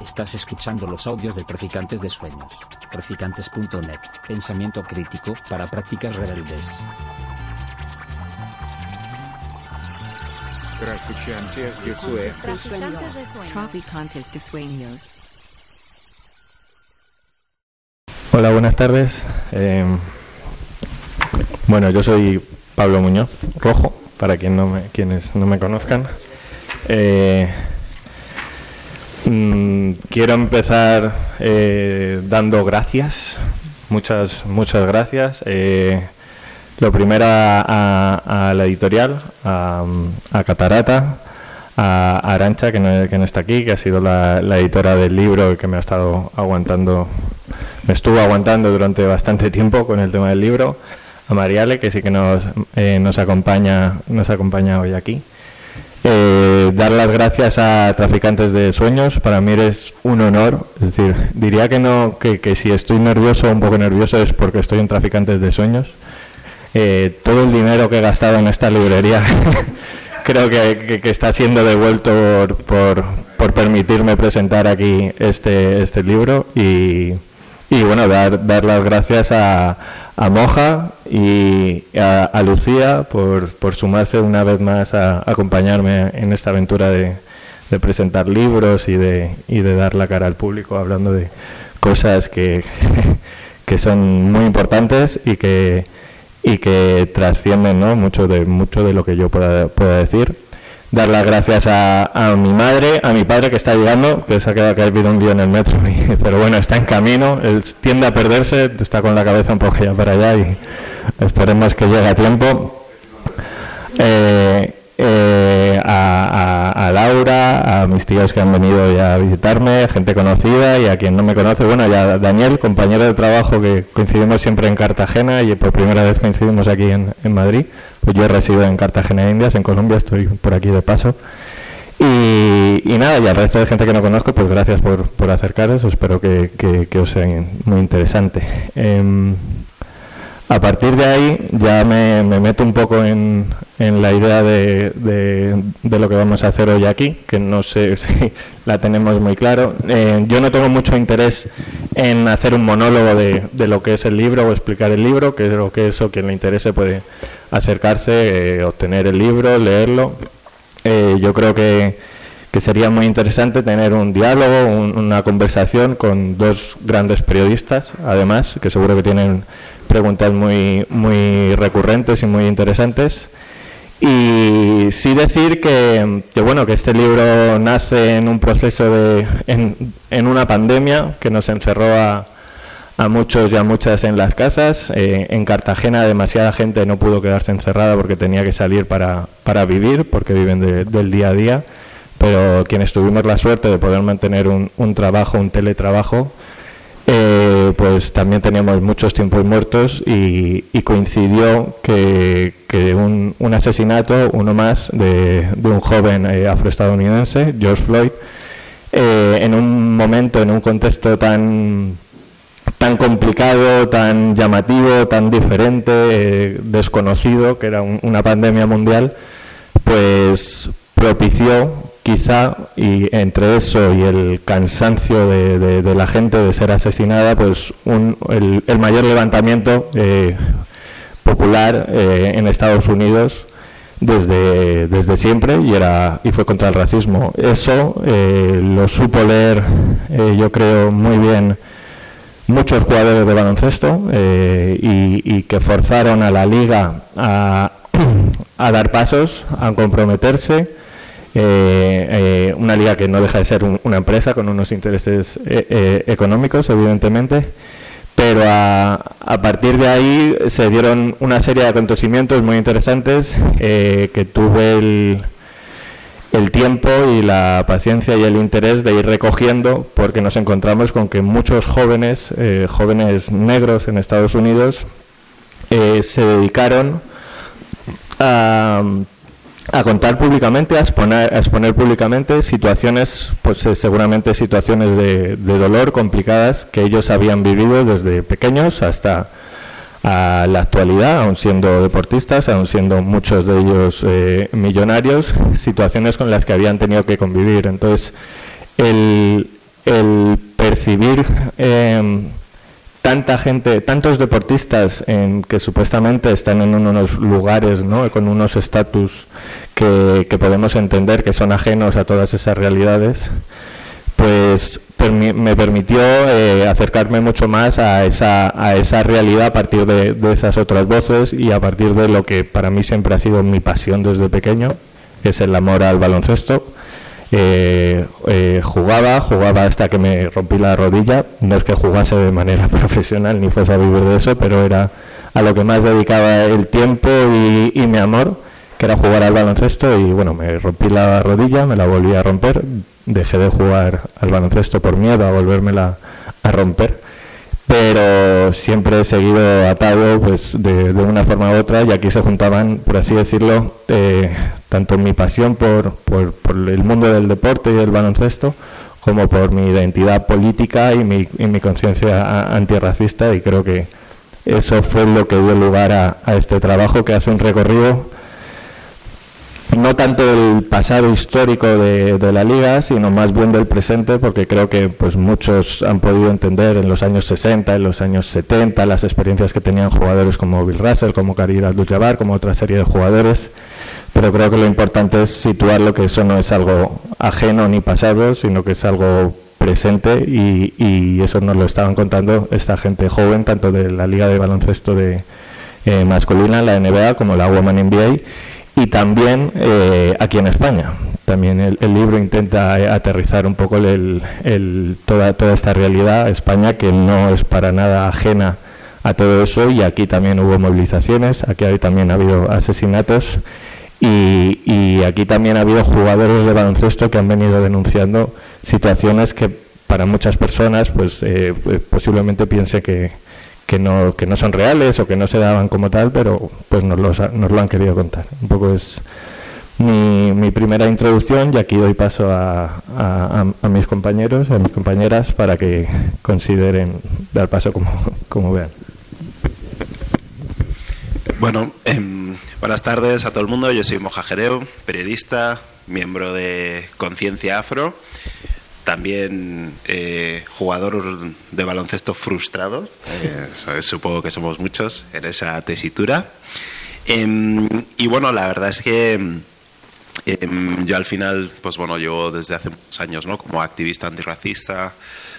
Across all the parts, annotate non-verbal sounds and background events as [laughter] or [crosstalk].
Estás escuchando los audios de Traficantes de Sueños. Traficantes.net. Pensamiento crítico para prácticas rebeldes. Traficantes de Sueños. Traficantes de Sueños. Hola, buenas tardes. Eh, bueno, yo soy Pablo Muñoz Rojo, para quien no me, quienes no me conozcan. Eh, mm, quiero empezar eh, dando gracias, muchas, muchas gracias. Eh, lo primero a, la editorial, a, a Catarata, a Arancha, que no, que no está aquí, que ha sido la, la editora del libro que me ha estado aguantando, me estuvo aguantando durante bastante tiempo con el tema del libro, a Mariale, que sí que nos, eh, nos, acompaña, nos acompaña hoy aquí. Eh, dar las gracias a Traficantes de Sueños, para mí es un honor, es decir, diría que no, que, que si estoy nervioso, un poco nervioso, es porque estoy en Traficantes de Sueños. Eh, todo el dinero que he gastado en esta librería [laughs] creo que, que, que, está siendo devuelto por, por, por, permitirme presentar aquí este, este libro. Y, y bueno, dar, dar las gracias a, a Moja y a, Lucía por, por, sumarse una vez más a, a acompañarme en esta aventura de, de, presentar libros y de, y de dar la cara al público hablando de cosas que, [laughs] que son muy importantes y que y que trascienden ¿no? mucho de mucho de lo que yo pueda, pueda decir. Dar las gracias a, a, mi madre, a mi padre que está llegando, que se ha quedado caer un día en el metro, y, [laughs] pero bueno, está en camino, él tiende a perderse, está con la cabeza un poco para allá y esperemos que llegue a tiempo. Eh, eh, a, a, Laura, a mis tíos que han venido ya a visitarme, gente conocida y a quien no me conoce, bueno, ya Daniel, compañero de trabajo que coincidimos siempre en Cartagena y por primera vez coincidimos aquí en, Madrid, pues yo resido en Cartagena, Indias, en Colombia, estoy por aquí de paso. Y, nada, y al resto de gente que no conozco, pues gracias por, por acercaros, espero que, que, os sea muy interesante. Eh, a partir de ahí ya me, me meto un poco en, la idea de, de, lo que vamos a hacer hoy aquí, que no sé [laughs] si la tenemos muy claro. Eh, yo no tengo mucho interés en hacer un monólogo de, lo que es el libro o explicar el libro, que creo que eso quien le interese puede acercarse, eh, obtener el libro, leerlo. Eh, yo creo que, que, sería muy interesante tener un diálogo, un, una conversación con dos grandes periodistas, además, que seguro que tienen preguntas muy, muy recurrentes y muy interesantes. Y sí decir que, que, bueno, que este libro nace en un proceso de, en, en una pandemia que nos encerró a, a, muchos y a muchas en las casas. Eh, en Cartagena demasiada gente no pudo quedarse encerrada porque tenía que salir para, para vivir, porque viven de, del día a día. Pero quienes tuvimos la suerte de poder mantener un, un trabajo, un teletrabajo, eh, pues también teníamos muchos tiempos muertos y, coincidió que, un, un, asesinato, uno más, de, de un joven eh, afroestadounidense, George Floyd, eh, en un momento, en un contexto tan, tan complicado, tan llamativo, tan diferente, eh, desconocido, que era un, una pandemia mundial, pues propició quizá y entre eso y el cansancio de, la gente de ser asesinada pues un, el, el, mayor levantamiento eh, popular eh, en Estados Unidos desde, siempre y era y fue contra el racismo. Eso eh, lo supo leer yo creo muy bien muchos jugadores de baloncesto y, y que forzaron a la liga a, [clears throat] a dar pasos a comprometerse eh, eh, una liga que no deja de ser un, una empresa con unos intereses eh, económicos, evidentemente, pero a, partir de ahí se dieron una serie de acontecimientos muy interesantes que tuve el, el tiempo y la paciencia y el interés de ir recogiendo porque nos encontramos con que muchos jóvenes, jóvenes negros en Estados Unidos, se dedicaron a a contar públicamente, a exponer, a exponer públicamente situaciones, pues eh, seguramente situaciones de, de, dolor complicadas que ellos habían vivido desde pequeños hasta a la actualidad, aun siendo deportistas, aun siendo muchos de ellos eh, millonarios, situaciones con las que habían tenido que convivir. Entonces, el, el percibir em, tanta gente, tantos deportistas en, que supuestamente están en unos lugares, ¿no? con unos estatus que, podemos entender que son ajenos a todas esas realidades, pues me permitió eh, acercarme mucho más a esa, a esa realidad a partir de, esas otras voces y a partir de lo que para mí siempre ha sido mi pasión desde pequeño, es el amor al baloncesto. Eh, eh, jugaba, jugaba hasta que me rompí la rodilla. No es que jugase de manera [laughs] profesional ni fuese a vivir de eso, pero era a lo que más dedicaba el tiempo y, mi amor, que era jugar al baloncesto. Y bueno, me rompí la rodilla, me la volví a romper, dejé de jugar al baloncesto por miedo a volvérmela a romper pero siempre he seguido atado pues de, una forma u otra y aquí se juntaban por así decirlo eh, tanto mi pasión por, por, el mundo del deporte y del baloncesto como por mi identidad política y mi, conciencia antirracista y creo que eso fue lo que dio lugar a, a este trabajo que hace un recorrido no tanto del pasado histórico de, la liga, sino más bien del presente, porque creo que pues muchos han podido entender en los años 60, en los años 70, las experiencias que tenían jugadores como Bill Russell, como Karim Abdul-Jabbar, como otra serie de jugadores. Pero creo que lo importante es situarlo que eso no es algo ajeno ni pasado, sino que es algo presente y, eso nos lo estaban contando esta gente joven, tanto de la liga de baloncesto de eh, masculina, la NBA, como la Women NBA y también eh, aquí en España. También el, libro intenta eh, aterrizar un poco el, toda, toda esta realidad, España que no es para nada ajena a todo eso y aquí también hubo movilizaciones, aquí también ha habido asesinatos y, aquí también ha habido jugadores de baloncesto que han venido denunciando situaciones que para muchas personas pues, eh, pues posiblemente piense que, que no, que no son reales o que no se daban como tal, pero pues nos, nos lo han querido contar. Un poco es mi, mi primera introducción y aquí doy paso a, a, mis compañeros, a mis compañeras, para que consideren dar paso como, como vean. Bueno, em, buenas tardes a todo el mundo. Yo soy Moja Jereo, periodista, miembro de Conciencia Afro también eh, jugador de baloncesto frustrado, eh, supongo que somos muchos en esa tesitura. Em, y bueno, la verdad es que em, yo al final, pues bueno, llevo desde hace muchos años ¿no? como activista antirracista,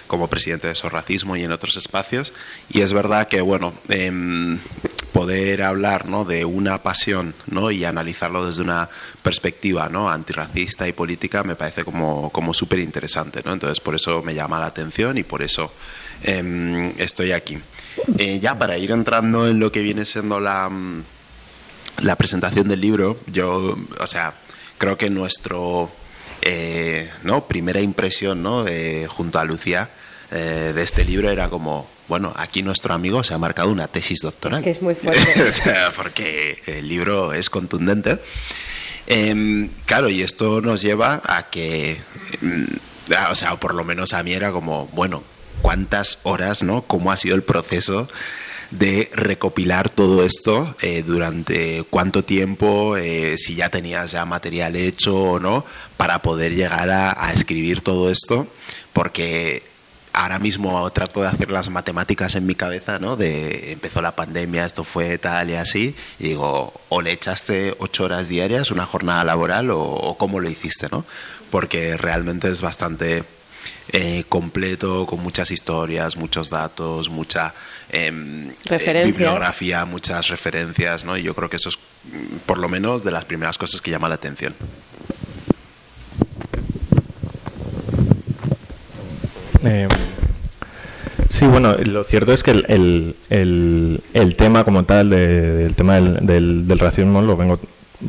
como presidente de Sorracismo y en otros espacios. Y es verdad que, bueno, em, poder hablar ¿no? de una pasión ¿no? y analizarlo desde una perspectiva ¿no? antirracista y política me parece como, como súper interesante. ¿no? Entonces, por eso me llama la atención y por eso em, estoy aquí. Eh, ya para ir entrando en lo que viene siendo la, la presentación del libro, yo, o sea, creo que nuestro eh, ¿no? primera impresión ¿no? junto a Lucía eh, de este libro era como, bueno, aquí nuestro amigo se ha marcado una tesis doctoral. Es que es muy [laughs] fuerte. porque el libro es contundente. Em, claro, y esto nos lleva a que, mm, o sea, por lo menos a mí era como, bueno, ¿cuántas horas, no? ¿Cómo ha sido el proceso? De recopilar todo esto eh, durante cuánto tiempo, eh, si ya tenías ya material hecho o no, para poder llegar a escribir todo esto, porque ahora mismo trato de hacer las matemáticas en mi cabeza, ¿no? De empezó la pandemia, esto fue tal y así, y digo, o le echaste ocho horas diarias, una jornada laboral, o, cómo lo hiciste, ¿no? Porque realmente es bastante eh, completo, con muchas historias, muchos datos, mucha em, eh, bibliografía, muchas referencias, ¿no? Y yo creo que eso es, mm, por lo menos, de las primeras cosas que llama la atención. Eh, sí, bueno, lo cierto es que el, el, el, tema como tal, del tema del, del, racismo, lo vengo,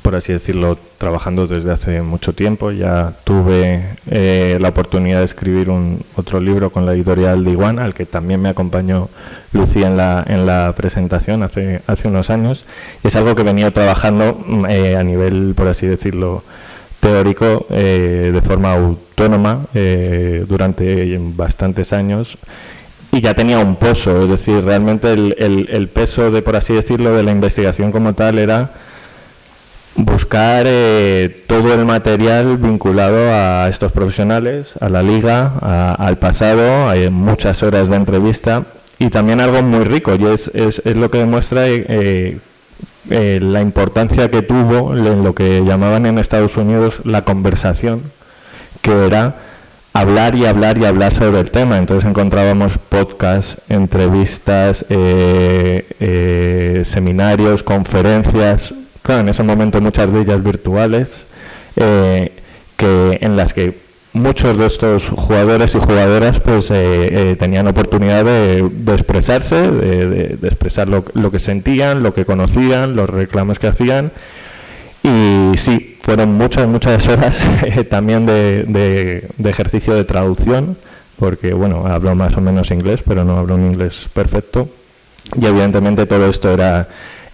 por así decirlo, trabajando desde hace mucho tiempo. Ya tuve eh, la oportunidad de escribir un otro libro con la editorial de Iguan, al que también me acompañó Lucía en la, en la presentación hace, hace unos años. Es algo que venía trabajando mm, eh, a nivel, por así decirlo, teórico eh, de forma autónoma eh, durante bastantes años y ya tenía un pozo, es decir, realmente el, el, peso de, por así decirlo, de la investigación como tal era buscar eh, todo el material vinculado a estos profesionales, a la liga, al pasado, hay muchas horas de entrevista y también algo muy rico y es, es, lo que demuestra eh, eh, la importancia que tuvo en lo que llamaban en Estados Unidos la conversación, que era hablar y hablar y hablar sobre el tema. Entonces encontrábamos podcasts, entrevistas, seminarios, conferencias, claro, en ese momento muchas de ellas virtuales, eh, en las que muchos de estos jugadores y jugadoras pues eh, eh, tenían oportunidad de, expresarse, de, expresar lo, que sentían, lo que conocían, los reclamos que hacían. Y sí, fueron muchas, muchas [laughs] horas también de, ejercicio de traducción, porque bueno, hablo más o menos inglés, pero no hablo un inglés perfecto. Y evidentemente todo esto era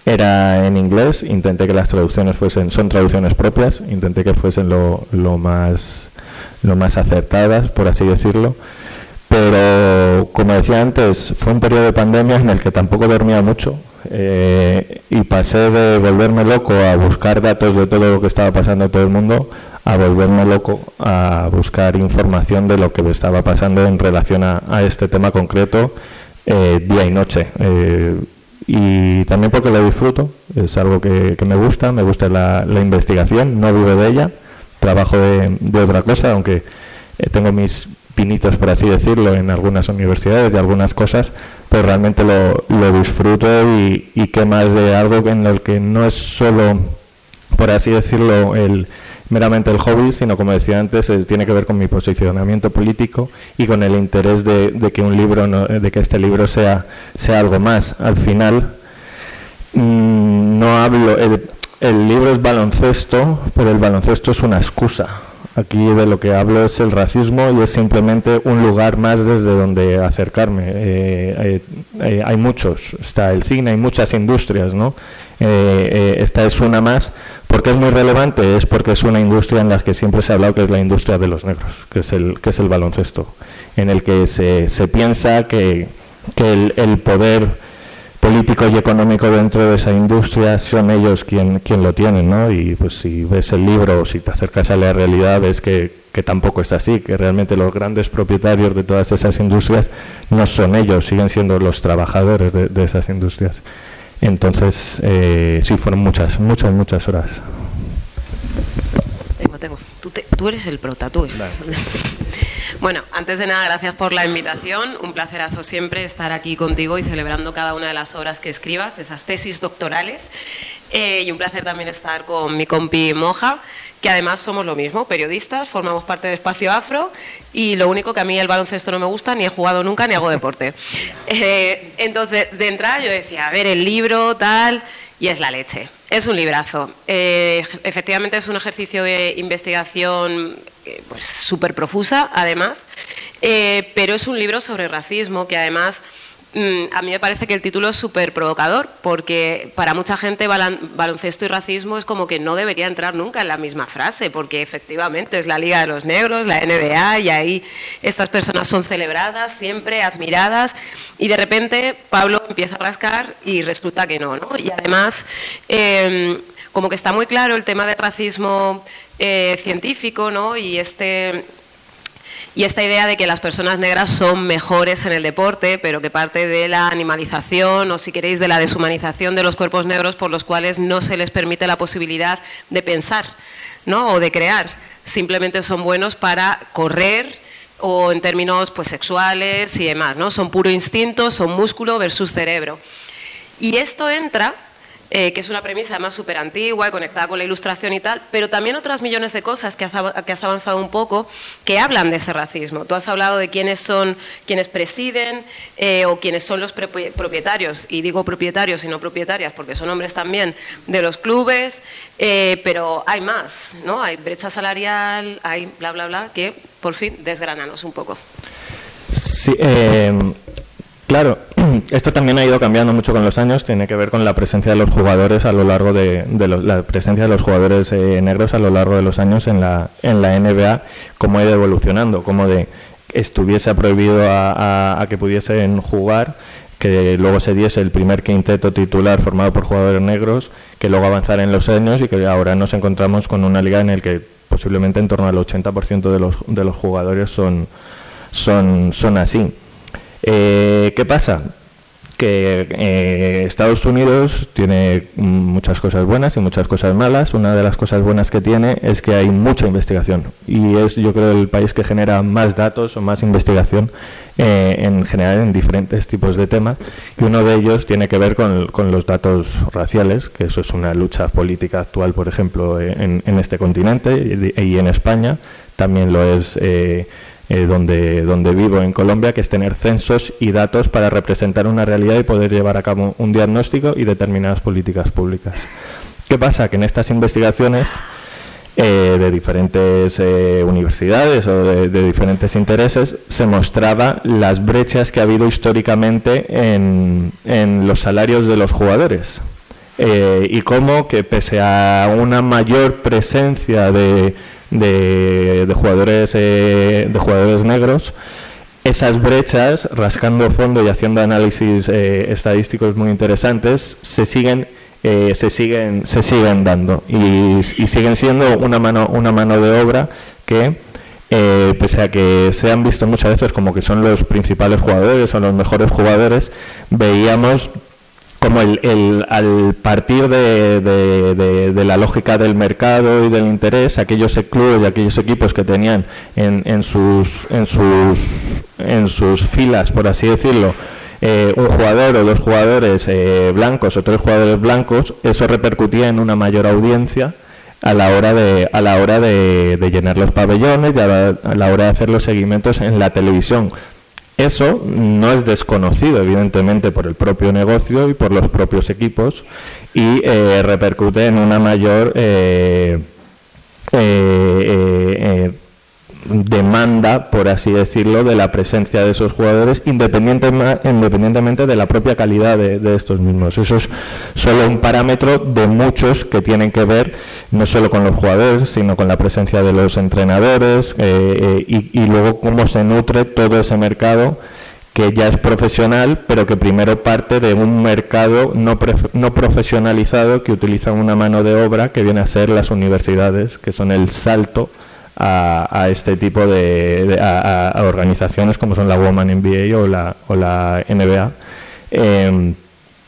era en inglés, intenté que las traducciones fuesen, son traducciones propias, intenté que fuesen lo, lo, más, lo más acertadas, por así decirlo. Pero, como decía antes, fue un periodo de pandemia en el que tampoco dormía mucho eh, y pasé de volverme loco a buscar datos de todo lo que estaba pasando en todo el mundo a volverme loco a buscar información de lo que estaba pasando en relación a, este tema concreto eh, día y noche. Eh, y también porque lo disfruto, es algo que, me gusta, me gusta la, investigación, no vivo de ella, trabajo de, otra cosa, aunque eh, tengo mis pinitos, por así decirlo, en algunas universidades y algunas cosas, pero realmente lo, lo disfruto y, y qué más de algo en el que no es solo, por así decirlo, el meramente el hobby, sino como decía antes, eh, tiene que ver con mi posicionamiento político y con el interés de, que un libro, de que este libro sea, sea algo más. Al final, mm, no hablo, el libro es baloncesto, pero el baloncesto es una excusa. Aquí de lo que hablo es el racismo y es simplemente un lugar más desde donde acercarme. Eh, eh, hay muchos, está el cine, hay muchas industrias, ¿no? esta es una más ¿Por qué es muy relevante? Es porque es una industria en la que siempre se ha hablado que es la industria de los negros, que es el, que es el baloncesto, en el que se, se piensa que, que el, poder político y económico dentro de esa industria son ellos quien, quien lo tienen, ¿no? Y pues si ves el libro o si te acercas a la realidad ves que, que tampoco es así, que realmente los grandes propietarios de todas esas industrias no son ellos, siguen siendo los trabajadores de, esas industrias. Entonces, eh, sí, fueron muchas, muchas, muchas horas. Tengo, tengo. Tú, eres el prota, tú [laughs] Bueno, antes de nada, gracias por la invitación. Un placerazo siempre estar aquí contigo y celebrando cada una de las obras que escribas, esas tesis doctorales. Eh, y un placer también estar con mi compi Moja, que además somos lo mismo, periodistas, formamos parte de Espacio Afro y lo único que a mí el baloncesto no me gusta, ni he jugado nunca, ni hago deporte. [laughs] Eh, entonces, de entrada yo decía, a ver, el libro, tal, y es la leche. Es un librazo. Eh, efectivamente es un ejercicio de investigación pues súper profusa, además, pero es un libro sobre racismo que además a mí me parece que el título es súper provocador, porque para mucha gente baloncesto y racismo es como que no debería entrar nunca en la misma frase, porque efectivamente es la Liga de los Negros, la NBA, y ahí estas personas son celebradas, siempre admiradas, y de repente Pablo empieza a rascar y resulta que no. ¿no? Y además, em, como que está muy claro el tema del racismo eh, científico, ¿no? y este y esta idea de que las personas negras son mejores en el deporte, pero que parte de la animalización o, si queréis, de la deshumanización de los cuerpos negros por los cuales no se les permite la posibilidad de pensar ¿no? o de crear. Simplemente son buenos para correr o en términos pues, sexuales y demás. ¿no? Son puro instinto, son músculo versus cerebro. Y esto entra eh, que es una premisa además súper antigua y conectada con la ilustración y tal, pero también otras millones de cosas que has, avanzado un poco que hablan de ese racismo. Tú has hablado de quiénes son quienes presiden eh, o quiénes son los propietarios, y digo propietarios y no propietarias porque son hombres también de los clubes, eh, pero hay más, ¿no? Hay brecha salarial, hay bla, bla, bla, que por fin desgrananos un poco. Sí, Claro, [clears throat] esto también ha ido cambiando mucho con los años, tiene que ver con la presencia de los jugadores a lo largo de, la presencia de los jugadores eh, negros a lo largo de los años en la, en la NBA, cómo ha ido evolucionando, cómo de estuviese prohibido a, que pudiesen jugar, que luego se diese el primer quinteto titular formado por jugadores negros, que luego avanzara en los años y que ahora nos encontramos con una liga en la que posiblemente en torno al 80% de los, de los jugadores son, son, son así. Eh, ¿Qué pasa? que eh, Estados Unidos tiene muchas cosas buenas y muchas cosas malas. Una de las cosas buenas que tiene es que hay mucha investigación y es yo creo el país que genera más datos o más investigación eh, en general en diferentes tipos de temas y uno de ellos tiene que ver con, los datos raciales, que eso es una lucha política actual, por ejemplo, en, este continente y, en España también lo es. Eh, eh, donde, donde vivo en Colombia, que es tener censos y datos para representar una realidad y poder llevar a cabo un diagnóstico y determinadas políticas públicas. ¿Qué pasa? Que en estas investigaciones eh, de diferentes eh, universidades o de, diferentes intereses se mostraba las brechas que ha habido históricamente en, en los salarios de los jugadores. y cómo que pese a una mayor presencia de, de, jugadores eh, de jugadores negros esas brechas rascando fondo y haciendo análisis eh, estadísticos muy interesantes se siguen eh, se siguen se siguen dando. Y, siguen siendo una mano una mano de obra que pese a que se han visto muchas veces como que son los principales jugadores o los mejores jugadores veíamos como el, al partir de, la lógica del mercado y del interés, aquellos clubes y aquellos equipos que tenían en, en, sus, en, sus, en sus filas, por así decirlo, eh, un jugador o dos jugadores eh, blancos o tres jugadores blancos, eso repercutía en una mayor audiencia a la hora de a la hora de, llenar los pabellones y a la hora de hacer los seguimientos en la televisión eso no es desconocido, evidentemente, por el propio negocio y por los propios equipos y eh, repercute en una mayor eh, eh, demanda, por así decirlo, de la presencia de esos jugadores independientemente de la propia calidad de, estos mismos. Eso es solo un parámetro de muchos que tienen que ver no solo con los jugadores, sino con la presencia de los entrenadores eh, eh, y, luego cómo se nutre todo ese mercado que ya es profesional, pero que primero parte de un mercado no, no profesionalizado que utiliza una mano de obra que viene a ser las universidades, que son el salto a, este tipo de, a, organizaciones como son la Woman NBA o la, o la NBA, em,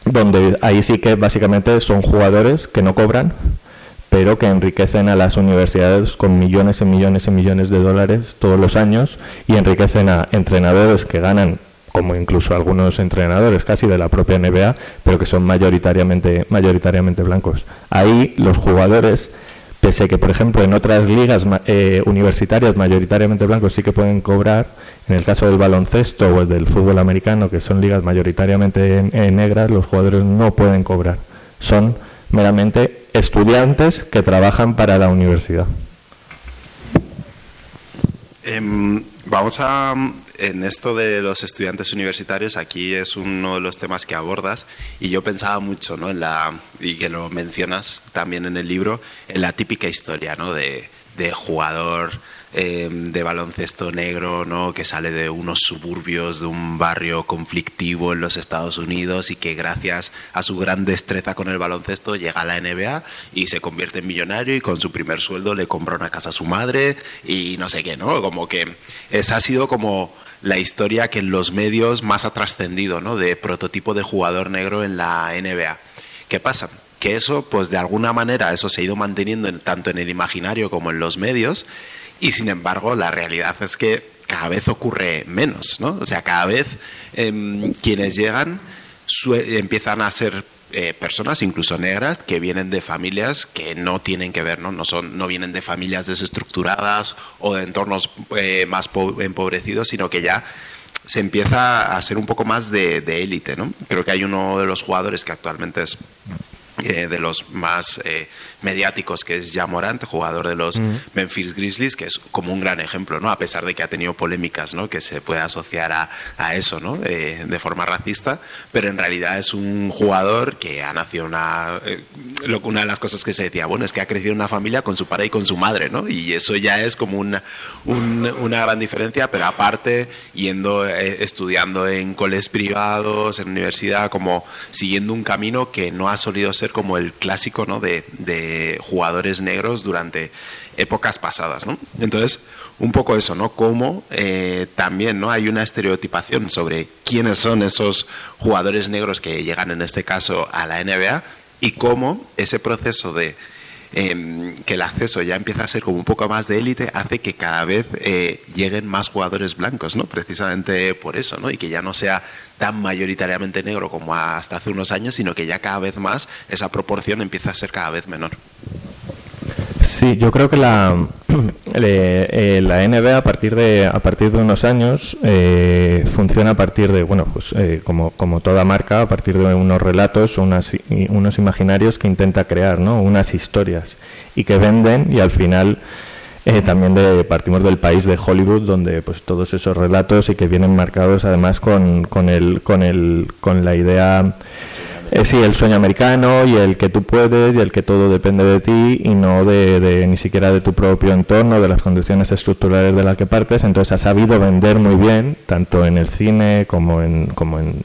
donde ahí sí que básicamente son jugadores que no cobran, pero que enriquecen a las universidades con millones y millones y millones de dólares todos los años y enriquecen a entrenadores que ganan como incluso algunos entrenadores casi de la propia NBA, pero que son mayoritariamente mayoritariamente blancos. Ahí los jugadores pese que, por ejemplo, en otras ligas eh, universitarias mayoritariamente blancos sí que pueden cobrar, en el caso del baloncesto o el del fútbol americano, que son ligas mayoritariamente negras, los jugadores no pueden cobrar. Son meramente estudiantes que trabajan para la universidad. Em, vamos a en esto de los estudiantes universitarios, aquí es uno de los temas que abordas y yo pensaba mucho, ¿no? En la, y que lo mencionas también en el libro, en la típica historia, ¿no? De, de jugador Em, de baloncesto negro, ¿no? que sale de unos suburbios de un barrio conflictivo en los Estados Unidos y que gracias a su gran destreza con el baloncesto llega a la NBA y se convierte en millonario y con su primer sueldo le compra una casa a su madre y no sé qué, ¿no? Como que esa ha sido como la historia que en los medios más ha trascendido, ¿no? De prototipo de jugador negro en la NBA. ¿Qué pasa? Que eso, pues de alguna manera, eso se ha ido manteniendo tanto en el imaginario como en los medios y sin embargo, la realidad es que cada vez ocurre menos, ¿no? O sea, cada vez em, quienes llegan empiezan a ser eh, personas, incluso negras, que vienen de familias que no tienen que ver, ¿no? No, son, no vienen de familias desestructuradas o de entornos eh, más empobrecidos, sino que ya se empieza a ser un poco más de élite, ¿no? Creo que hay uno de los jugadores que actualmente es eh, de los más eh, mediáticos, que es Jamorant, jugador de los Memphis Grizzlies, que es como un gran ejemplo, ¿no? A pesar de que ha tenido polémicas, ¿no? Que se puede asociar a, a eso, ¿no? Eh, de forma racista, pero en realidad es un jugador que ha nacido una... una de las cosas que se decía, bueno, es que ha crecido una familia con su padre y con su madre, ¿no? Y eso ya es como una, una gran diferencia, pero aparte, yendo, estudiando en coles privados, en universidad, como siguiendo un camino que no ha solido ser como el clásico ¿no? de, jugadores negros durante épocas pasadas. ¿no? Entonces, un poco eso, ¿no? Cómo eh, también ¿no? hay una estereotipación sobre quiénes son esos jugadores negros que llegan en este caso a la NBA y cómo ese proceso de Em, que el acceso ya empieza a ser como un poco más de élite, hace que cada vez eh, lleguen más jugadores blancos, ¿no? Precisamente por eso, ¿no? Y que ya no sea tan mayoritariamente negro como hasta hace unos años, sino que ya cada vez más esa proporción empieza a ser cada vez menor. Sí, yo creo que la, [clears throat] eh, la NBA a partir de a partir de unos años eh, funciona a partir de bueno pues eh, como, como toda marca a partir de unos relatos unas, unos imaginarios que intenta crear no unas historias. Y que venden y al final también de, partimos del país de Hollywood donde pues todos esos relatos y que vienen marcados además con, con el con el con la idea eh, sí, el sueño americano y el que tú puedes y el que todo depende de ti y no de, ni siquiera de tu propio entorno, de las condiciones estructurales de las que partes. Entonces ha sabido vender muy bien, tanto en el cine como en, como en,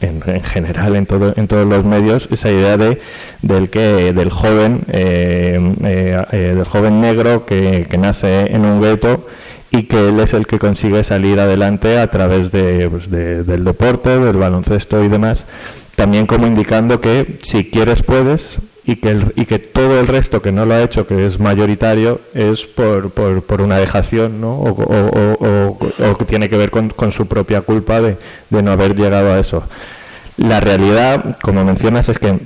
en, general en, todo, en todos los medios, esa idea de, del, que, del, joven, eh, eh, del joven negro que, que nace en un gueto y que él es el que consigue salir adelante a través de, pues del deporte, del baloncesto y demás también como indicando que si quieres puedes y que, y que todo el resto que no lo ha hecho, que es mayoritario, es por, por, por una dejación ¿no? o, o, o, que tiene que ver con, su propia culpa de, de, no haber llegado a eso. La realidad, como mencionas, es que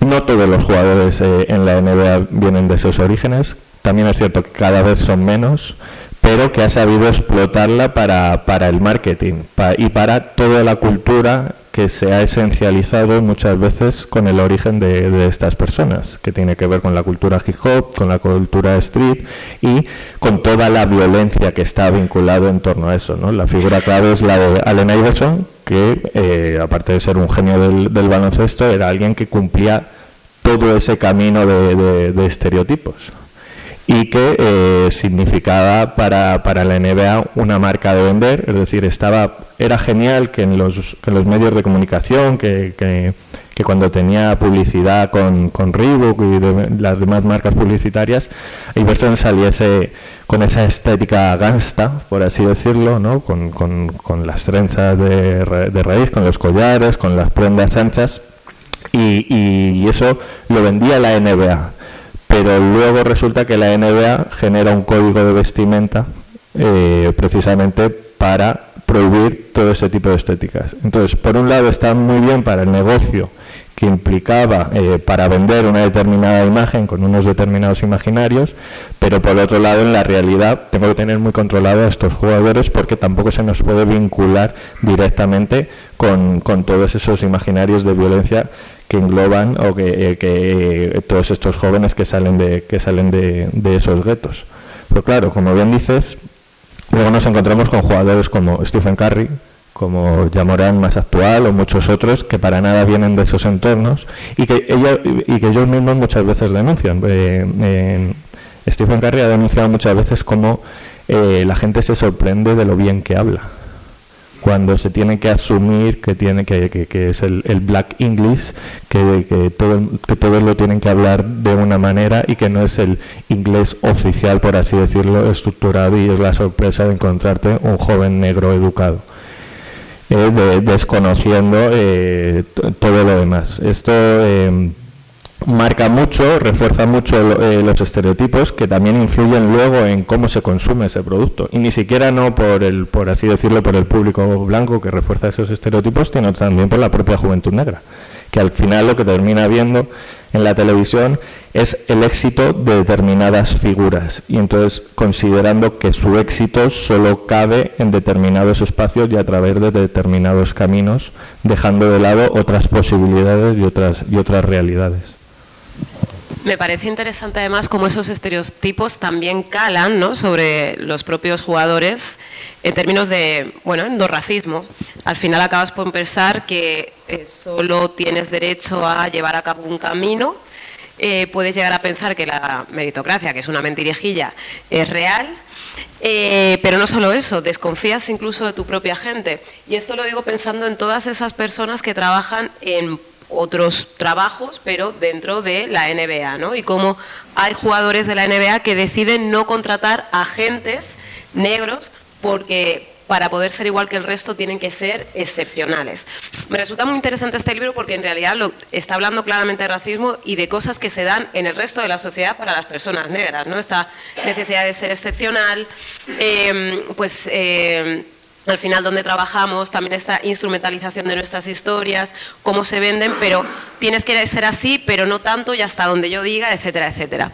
no todos los jugadores eh, en la NBA vienen de esos orígenes. También es cierto que cada vez son menos pero que ha sabido explotarla para, para el marketing y para toda la cultura que se ha esencializado muchas veces con el origen de, estas personas, que tiene que ver con la cultura hip hop, con la cultura street y con toda la violencia que está vinculado en torno a eso. La figura clave es la de Allen Iverson, que eh, aparte de ser un genio del, baloncesto, era alguien que cumplía todo ese camino de estereotipos y que eh, significaba para, para, la NBA una marca de vender, es decir, estaba era genial que en los, que los medios de comunicación, que, que, cuando tenía publicidad con, con Reebok y las demás marcas publicitarias, Iverson saliese con esa estética gangsta, por así decirlo, ¿no? con, con, con las trenzas de, raíz, con los collares, con las prendas anchas, y, y eso lo vendía la NBA pero luego resulta que la NBA genera un código de vestimenta eh, precisamente para prohibir todo ese tipo de estéticas. Entonces, por un lado está muy bien para el negocio que implicaba eh, para vender una determinada imagen con unos determinados imaginarios, pero por otro lado en la realidad tengo que tener muy controlado a estos jugadores porque tampoco se nos puede vincular directamente con, con todos esos imaginarios de violencia que engloban o que, eh, que, todos estos jóvenes que salen de que salen de, esos guetos. Pero claro, como bien dices, luego nos encontramos con jugadores como Stephen Curry, como Jamoran más actual o muchos otros que para nada vienen de esos entornos y que ella, y que ellos mismos muchas veces denuncian. Eh, Stephen Curry ha denunciado muchas veces cómo eh, la gente se sorprende de lo bien que habla cuando se tiene que asumir que tiene que, que, es el, el, black English que, que, todo, que todos lo tienen que hablar de una manera y que no es el inglés oficial por así decirlo estructurado y es la sorpresa de encontrarte un joven negro educado eh, desconociendo eh, todo lo demás. Esto eh, marca mucho, refuerza mucho eh, los estereotipos que también influyen luego en cómo se consume ese producto. Y ni siquiera no por el, por así decirlo, por el público blanco que refuerza esos estereotipos, sino también por la propia juventud negra, que al final lo que termina viendo en la televisión es el éxito de determinadas figuras y entonces considerando que su éxito solo cabe en determinados espacios y a través de determinados caminos, dejando de lado otras posibilidades y otras y otras realidades. Me parece interesante además cómo esos estereotipos también calan ¿no? sobre los propios jugadores en términos de, bueno, endorracismo. Al final acabas por pensar que eh, solo tienes derecho a llevar a cabo un camino, eh, puedes llegar a pensar que la meritocracia, que es una mentirijilla, es real, eh, pero no solo eso, desconfías incluso de tu propia gente. Y esto lo digo pensando en todas esas personas que trabajan en otros trabajos, pero dentro de la NBA, ¿no? Y cómo hay jugadores de la NBA que deciden no contratar agentes negros porque para poder ser igual que el resto tienen que ser excepcionales. Me resulta muy interesante este libro porque en realidad está hablando claramente de racismo y de cosas que se dan en el resto de la sociedad para las personas negras, ¿no? Esta necesidad de ser excepcional, eh, pues eh, al final donde trabajamos, también esta instrumentalización de nuestras historias, cómo se venden, pero tienes que ser así, pero no tanto y hasta donde yo diga, etcétera, etcétera.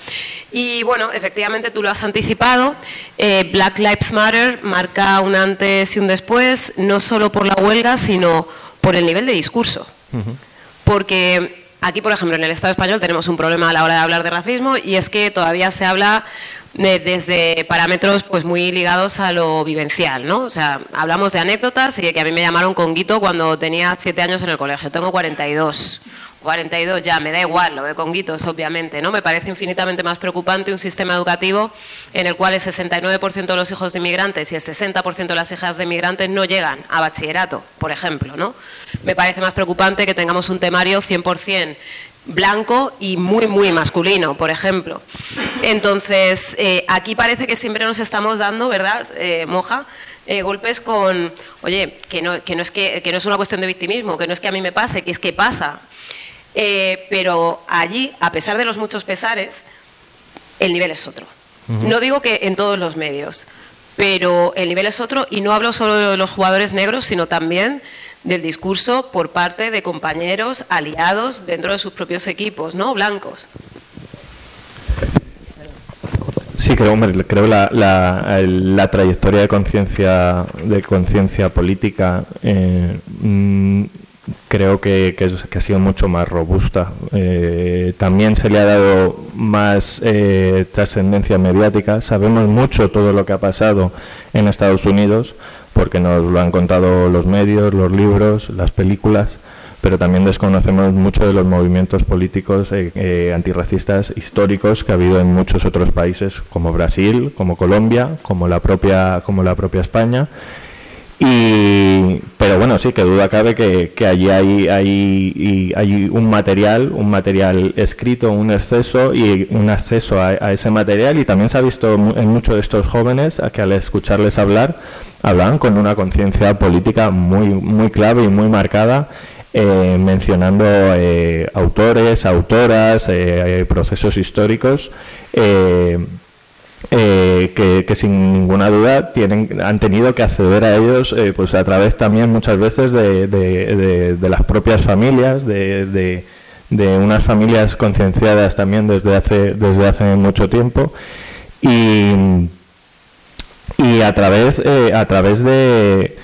Y bueno, efectivamente tú lo has anticipado, eh, Black Lives Matter marca un antes y un después, no solo por la huelga, sino por el nivel de discurso. Porque aquí, por ejemplo, en el Estado español tenemos un problema a la hora de hablar de racismo y es que todavía se habla desde parámetros pues muy ligados a lo vivencial, ¿no? O sea, hablamos de anécdotas y de que a mí me llamaron conguito cuando tenía siete años en el colegio. Tengo 42. 42 ya, me da igual lo de conguitos, obviamente, ¿no? Me parece infinitamente más preocupante un sistema educativo en el cual el 69% de los hijos de inmigrantes y el 60% de las hijas de inmigrantes no llegan a bachillerato, por ejemplo, ¿no? Me parece más preocupante que tengamos un temario 100% blanco y muy, muy masculino, por ejemplo. Entonces, eh, aquí parece que siempre nos estamos dando, ¿verdad, eh, Moja? Eh, golpes con, oye, que no, que, no es que, que, no es una cuestión de victimismo, que no es que a mí me pase, que es que pasa. pero allí, a pesar de los muchos pesares, el nivel es otro. No digo que en todos los medios, pero el nivel es otro y no hablo solo de los jugadores negros, sino también del discurso por parte de compañeros aliados dentro de sus propios equipos, ¿no? Blancos. Sí, creo, hombre, creo la, la, la trayectoria de conciencia de conciencia política eh, mm, creo que, ha sido mucho más robusta. Eh, también se le ha dado más eh, trascendencia mediática. Sabemos mucho todo lo que ha pasado en Estados Unidos porque nos lo han contado los medios, los libros, las películas, pero también desconocemos mucho de los movimientos políticos eh, eh, antirracistas históricos que ha habido en muchos otros países, como Brasil, como Colombia, como la propia, como la propia España. Y, pero bueno, sí, que duda cabe que, que allí hay, hay, hay, un material, un material escrito, un exceso y un acceso a, ese material y también se ha visto en muchos de estos jóvenes a que al escucharles hablar hablaban con una conciencia política muy, muy clave y muy marcada, eh, mencionando eh, autores, autoras, eh, procesos históricos. Que, sin ninguna duda tienen, han tenido que acceder a ellos pues a través también muchas veces de, de las propias familias, de, unas familias concienciadas también desde hace, desde hace mucho tiempo. Y, y a través, eh, a través de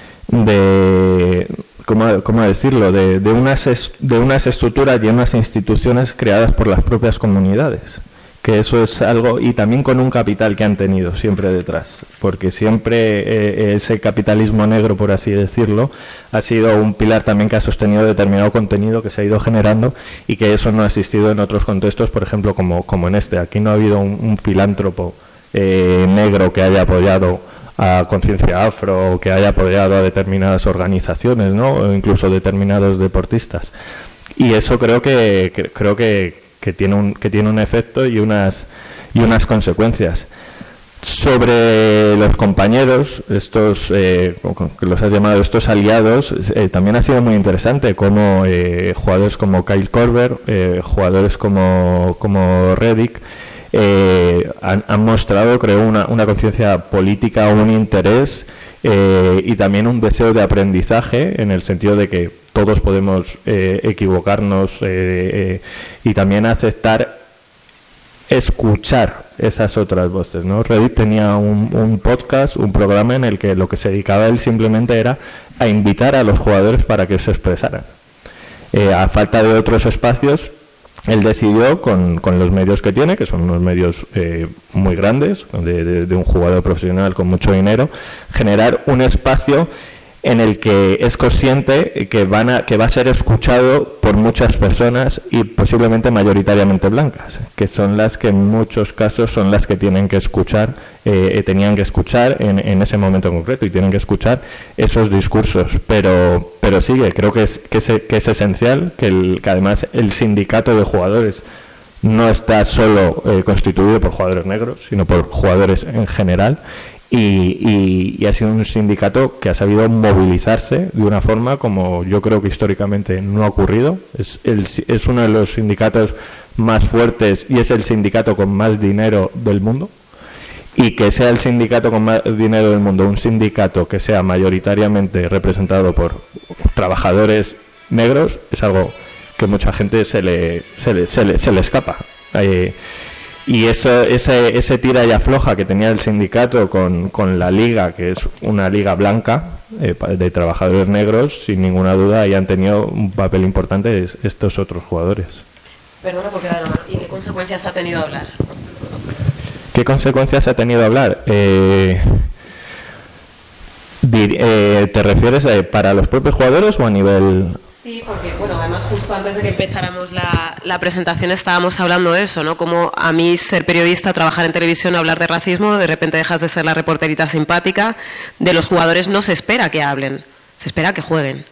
¿cómo, cómo decirlo?, de, de, unas, de unas estructuras y unas instituciones creadas por las propias comunidades que eso es algo y también con un capital que han tenido siempre detrás, porque siempre eh, ese capitalismo negro, por así decirlo, ha sido un pilar también que ha sostenido determinado contenido que se ha ido generando y que eso no ha existido en otros contextos, por ejemplo, como, como en este. Aquí no ha habido un, filántropo eh, negro que haya apoyado a Conciencia Afro o que haya apoyado a determinadas organizaciones, ¿no? O incluso determinados deportistas. Y eso creo que, creo que, que, tiene un que tiene un efecto y unas y unas consecuencias. Sobre los compañeros, estos eh, que los has llamado estos aliados, eh, también ha sido muy interesante como eh, jugadores como Kyle Korver, eh, jugadores como como Reddick eh, han, mostrado, creo, una, una conciencia política, un interés y también un deseo de aprendizaje en el sentido de que todos podemos eh, equivocarnos y también aceptar escuchar esas otras voces. ¿no? Reddit tenía un, un, podcast, un programa en el que lo que se dedicaba él simplemente era a invitar a los jugadores para que se expresaran. a falta de otros espacios, él decidió, con, los medios que tiene, que son unos medios eh, muy grandes, de, de, un jugador profesional con mucho dinero, generar un espacio en el que es consciente que, van a, que va a ser escuchado por muchas personas y posiblemente mayoritariamente blancas, que son las que en muchos casos son las que tienen que escuchar, eh, tenían que escuchar en, en, ese momento concreto y tienen que escuchar esos discursos. Pero, pero sigue, creo que es, que que es esencial que, el, que además el sindicato de jugadores no está solo eh, constituido por jugadores negros, sino por jugadores en general y, ha sido un sindicato que ha sabido movilizarse de una forma como yo creo que históricamente no ha ocurrido. Es, es uno de los sindicatos más fuertes y es el sindicato con más dinero del mundo. Y que sea el sindicato con más dinero del mundo, un sindicato que sea mayoritariamente representado por trabajadores negros, es algo que mucha gente se le, se le, se le, escapa. Eh, y eso, ese, ese tira y afloja que tenía el sindicato con, con la liga, que es una liga blanca eh, de trabajadores negros, sin ninguna duda, ahí han tenido un papel importante estos otros jugadores. Perdona porque ¿Y qué consecuencias ha tenido hablar? ¿Qué consecuencias ha tenido hablar? Eh, eh, ¿Te refieres para los propios jugadores o a nivel Sí, porque bueno, además justo antes de que empezáramos la, la, presentación estábamos hablando de eso, ¿no? Como a mí ser periodista, trabajar en televisión, hablar de racismo, de repente dejas de ser la reporterita simpática, de los jugadores no se espera que hablen, se espera que jueguen.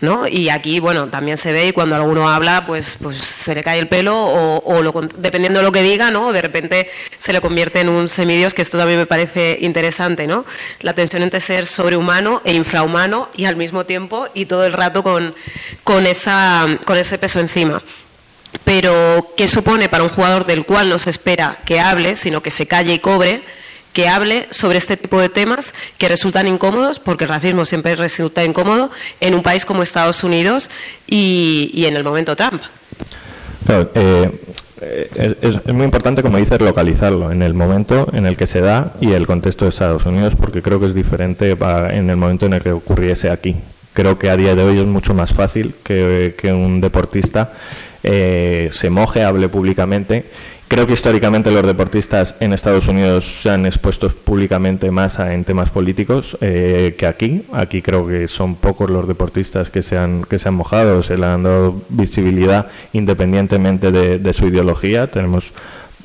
¿No? Y aquí, bueno, también se ve y cuando alguno habla, pues, pues se le cae el pelo o, lo, dependiendo de lo que diga, ¿no? De repente se le convierte en un semidios, que esto también me parece interesante, ¿no? La tensión entre ser sobrehumano e infrahumano y al mismo tiempo y todo el rato con, con, esa, con ese peso encima. Pero, ¿qué supone para un jugador del cual no se espera que hable, sino que se calle y cobre? Que hable sobre este tipo de temas que resultan incómodos, porque el racismo siempre resulta incómodo en un país como Estados Unidos y, en el momento Trump. Eh, es, muy importante, como dices, localizarlo en el momento en el que se da y el contexto de Estados Unidos, porque creo que es diferente en el momento en el que ocurriese aquí. Creo que a día de hoy es mucho más fácil que, un deportista eh, se moje, hable públicamente Creo que históricamente los deportistas en Estados Unidos se han expuesto públicamente más en temas políticos eh, que aquí. Aquí creo que son pocos los deportistas que se han, que se han mojado, se le han dado visibilidad independientemente de, su ideología. Tenemos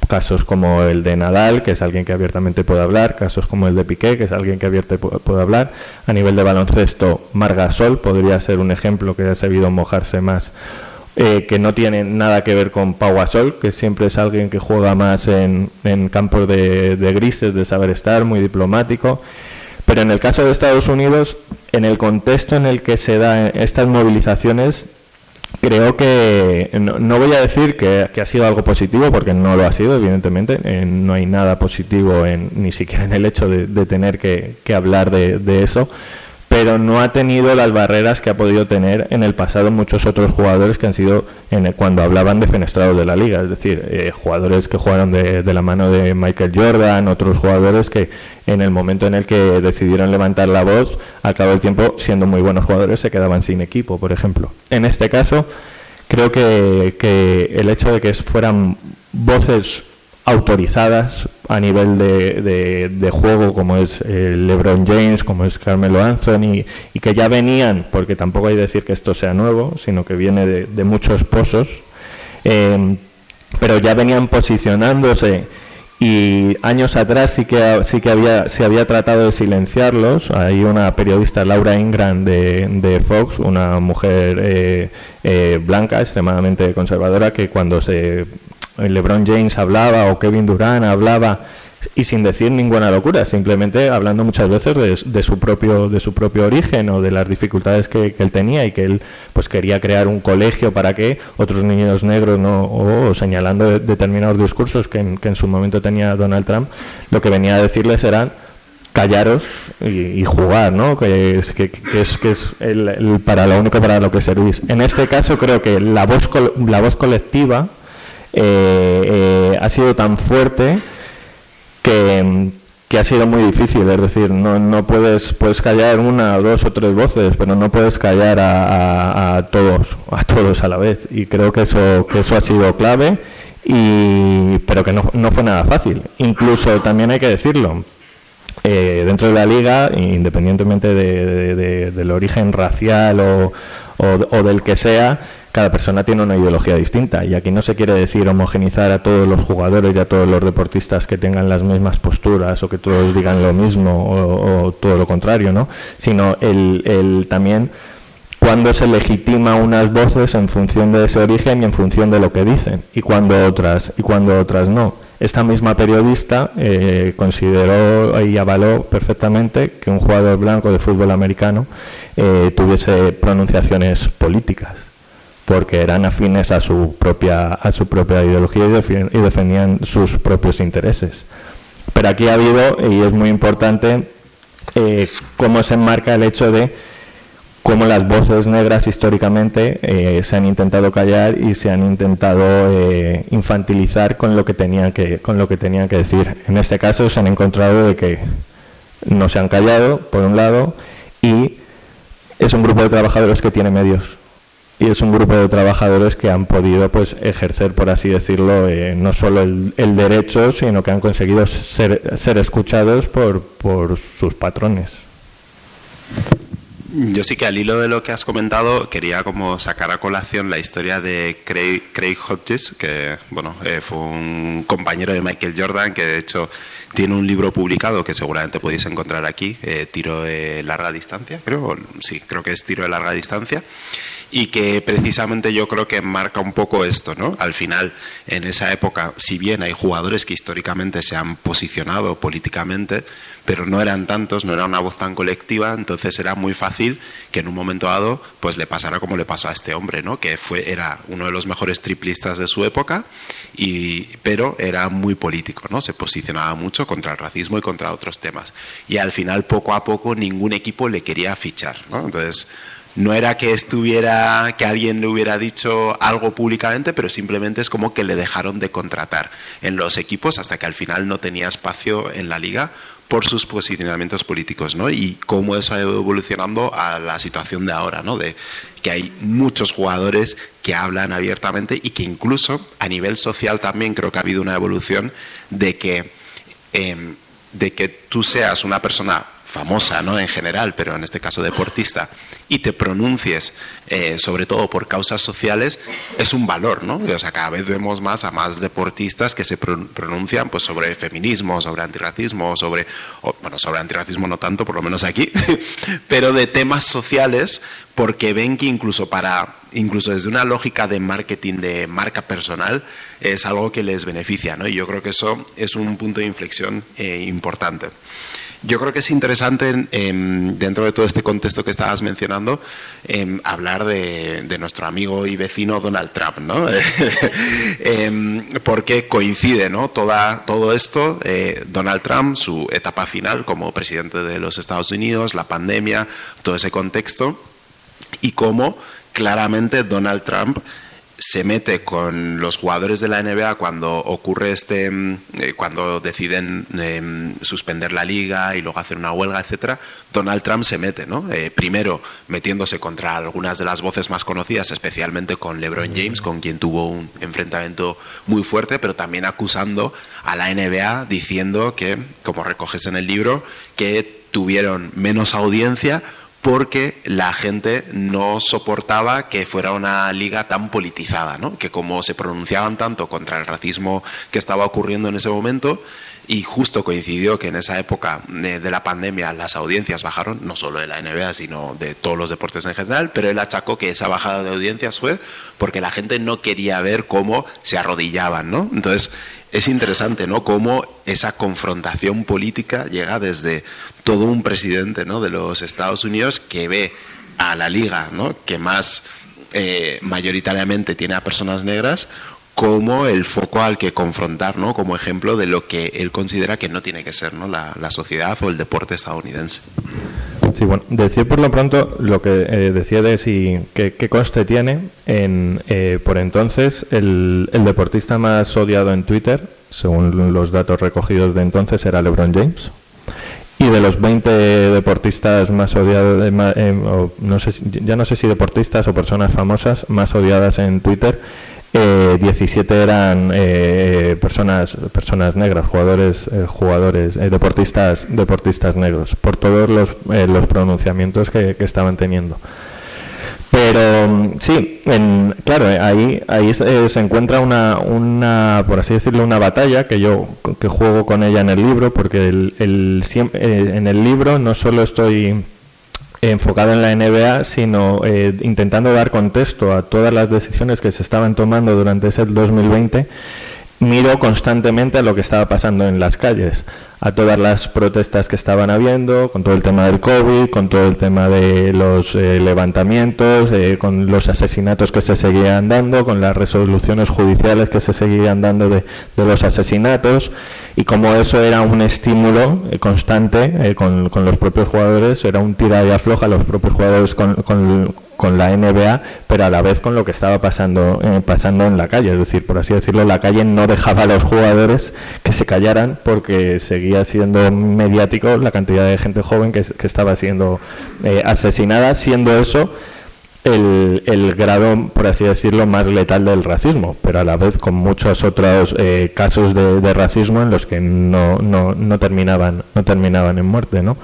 casos como el de Nadal, que es alguien que abiertamente puede hablar, casos como el de Piqué, que es alguien que abiertamente puede hablar. A nivel de baloncesto, Margasol podría ser un ejemplo que ha sabido mojarse más eh, que no tiene nada que ver con Pau Gasol, que siempre es alguien que juega más en, en campos de, grises, de saber estar, muy diplomático. Pero en el caso de Estados Unidos, en el contexto en el que se dan estas movilizaciones, creo que no, voy a decir que, ha sido algo positivo, porque no lo ha sido, evidentemente. Eh, no hay nada positivo en, ni siquiera en el hecho de, tener que, hablar de, de eso pero no ha tenido las barreras que ha podido tener en el pasado muchos otros jugadores que han sido en cuando hablaban de fenestrados de la liga, es decir, eh, jugadores que jugaron de, la mano de Michael Jordan, otros jugadores que en el momento en el que decidieron levantar la voz, al cabo del tiempo, siendo muy buenos jugadores, se quedaban sin equipo, por ejemplo. En este caso, creo que el hecho de que fueran voces autorizadas a nivel de, de, juego como es eh, LeBron James, como es Carmelo Anthony y que ya venían, porque tampoco hay que decir que esto sea nuevo, sino que viene de, muchos pozos, eh, pero ya venían posicionándose y años atrás sí que sí que había se había tratado de silenciarlos. Hay una periodista Laura Ingram de, de Fox una mujer eh, blanca extremadamente conservadora que cuando se LeBron James hablaba o Kevin Durant hablaba y sin decir ninguna locura, simplemente hablando muchas veces de, su propio de su propio origen o de las dificultades que, él tenía y que él pues quería crear un colegio para que otros niños negros no o, señalando determinados discursos que en, su momento tenía Donald Trump, lo que venía a decirles eran callaros y, jugar, ¿no? Que es, que, es, que es el, para lo único para lo que servís. En este caso creo que la voz la voz colectiva eh, eh, ha sido tan fuerte que, ha sido muy difícil, es decir, no, no puedes, puedes callar una, dos o tres voces, pero no puedes callar a, todos, a todos a la vez. Y creo que eso, que eso ha sido clave, y, pero que no, fue nada fácil. Incluso también hay que decirlo, eh, dentro de la liga, independientemente de, del origen racial o del que sea, cada persona tiene una ideología distinta y aquí no se quiere decir homogenizar a todos los jugadores y a todos los deportistas que tengan las mismas posturas o que todos digan lo mismo o, todo lo contrario, ¿no? Sino el, el también cuando se legitima unas voces en función de ese origen y en función de lo que dicen y cuando otras y cuando otras no. Esta misma periodista eh, consideró y avaló perfectamente que un jugador blanco de fútbol americano eh, tuviese pronunciaciones políticas porque eran afines a su propia, a su propia ideología y defendían sus propios intereses. Pero aquí ha habido, y es muy importante, eh, cómo se enmarca el hecho de cómo las voces negras históricamente eh, se han intentado callar y se han intentado eh, infantilizar con lo que tenían que con lo que tenían que decir. En este caso se han encontrado de que no se han callado por un lado y es un grupo de trabajadores que tiene medios y es un grupo de trabajadores que han podido pues ejercer, por así decirlo, eh, no solo el, derecho, sino que han conseguido ser, ser escuchados por, sus patrones. Yo sí que al hilo de lo que has comentado quería como sacar a colación la historia de Craig, Craig Hodges, que bueno eh, fue un compañero de Michael Jordan que de hecho tiene un libro publicado que seguramente podéis encontrar aquí, eh, Tiro de larga distancia, creo, sí, creo que es Tiro de larga distancia y que precisamente yo creo que marca un poco esto, ¿no? Al final, en esa época, si bien hay jugadores que históricamente se han posicionado políticamente, pero no eran tantos, no era una voz tan colectiva, entonces era muy fácil que en un momento dado pues le pasara como le pasó a este hombre, ¿no? Que fue era uno de los mejores triplistas de su época y pero era muy político, ¿no? Se posicionaba mucho contra el racismo y contra otros temas. Y al final poco a poco ningún equipo le quería fichar, ¿no? Entonces no era que estuviera, que alguien le hubiera dicho algo públicamente, pero simplemente es como que le dejaron de contratar en los equipos hasta que al final no tenía espacio en la liga por sus posicionamientos políticos, ¿no? Y cómo eso ha ido evolucionando a la situación de ahora, ¿no? De que hay muchos jugadores que hablan abiertamente y que incluso a nivel social también creo que ha habido una evolución de que, em, de que tú seas una persona famosa, ¿no? En general, pero en este caso deportista, y te pronuncies, eh, sobre todo por causas sociales, es un valor, ¿no? O sea, cada vez vemos más a más deportistas que se pronuncian pues, sobre feminismo, sobre antirracismo, sobre, bueno, sobre antirracismo no tanto, por lo menos aquí, [laughs] pero de temas sociales, porque ven que incluso para, incluso desde una lógica de marketing, de marca personal, es algo que les beneficia, ¿no? Y yo creo que eso es un punto de inflexión eh, importante. Yo creo que es interesante, dentro de todo este contexto que estabas mencionando, em, hablar de, nuestro amigo y vecino Donald Trump, ¿no? [laughs] Em, porque coincide, ¿no? Toda, todo esto, eh, Donald Trump, su etapa final como presidente de los Estados Unidos, la pandemia, todo ese contexto, y cómo claramente Donald Trump se mete con los jugadores de la NBA cuando ocurre este, mm, eh, cuando deciden em, suspender la liga y luego hacer una huelga, etcétera, Donald Trump se mete, ¿no? Eh, primero metiéndose contra algunas de las voces más conocidas, especialmente con LeBron James, con quien tuvo un enfrentamiento muy fuerte, pero también acusando a la NBA diciendo que, como recoges en el libro, que tuvieron menos audiencia porque la gente no soportaba que fuera una liga tan politizada, ¿no? que como se pronunciaban tanto contra el racismo que estaba ocurriendo en ese momento, y justo coincidió que en esa época de, la pandemia las audiencias bajaron, no solo de la NBA, sino de todos los deportes en general, pero él achacó que esa bajada de audiencias fue porque la gente no quería ver cómo se arrodillaban, ¿no? Entonces, es interesante, ¿no? Cómo esa confrontación política llega desde todo un presidente, ¿no? De los Estados Unidos que ve a la liga, ¿no? Que más eh, mayoritariamente tiene a personas negras como el foco al que confrontar, ¿no? Como ejemplo de lo que él considera que no tiene que ser, ¿no? La, sociedad o el deporte estadounidense. Sí, bueno, decir por lo pronto lo que eh, decía de si qué, coste tiene en eh, por entonces el, deportista más odiado en Twitter, según los datos recogidos de entonces, era LeBron James y de los 20 deportistas más odiados, eh, no sé, ya no sé si deportistas o personas famosas más odiadas en Twitter, 17 eh, eran eh, personas personas negras, jugadores jugadores deportistas deportistas negros por todos los, los pronunciamientos que estaban teniendo. Pero mm, sí, en, claro, ahí, ahí se, encuentra una, una, por así decirlo, una batalla que yo que juego con ella en el libro, porque el, el, eh, en el libro no solo estoy enfocado en la NBA, sino eh, intentando dar contexto a todas las decisiones que se estaban tomando durante ese 2020 miro constantemente a lo que estaba pasando en las calles, a todas las protestas que estaban habiendo, con todo el tema del COVID, con todo el tema de los eh, levantamientos, eh, con los asesinatos que se seguían dando, con las resoluciones judiciales que se seguían dando de, los asesinatos, y como eso era un estímulo eh, constante con, con, los propios jugadores, era un tira y afloja los propios jugadores con, con con la NBA, pero a la vez con lo que estaba pasando, eh, pasando en la calle. Es decir, por así decirlo, la calle no dejaba a los jugadores que se callaran porque seguía siendo mediático la cantidad de gente joven que, estaba siendo eh, asesinada, siendo eso el, el, grado, por así decirlo, más letal del racismo, pero a la vez con muchos otros eh, casos de, racismo en los que no, no, no, terminaban, no terminaban en muerte, ¿no?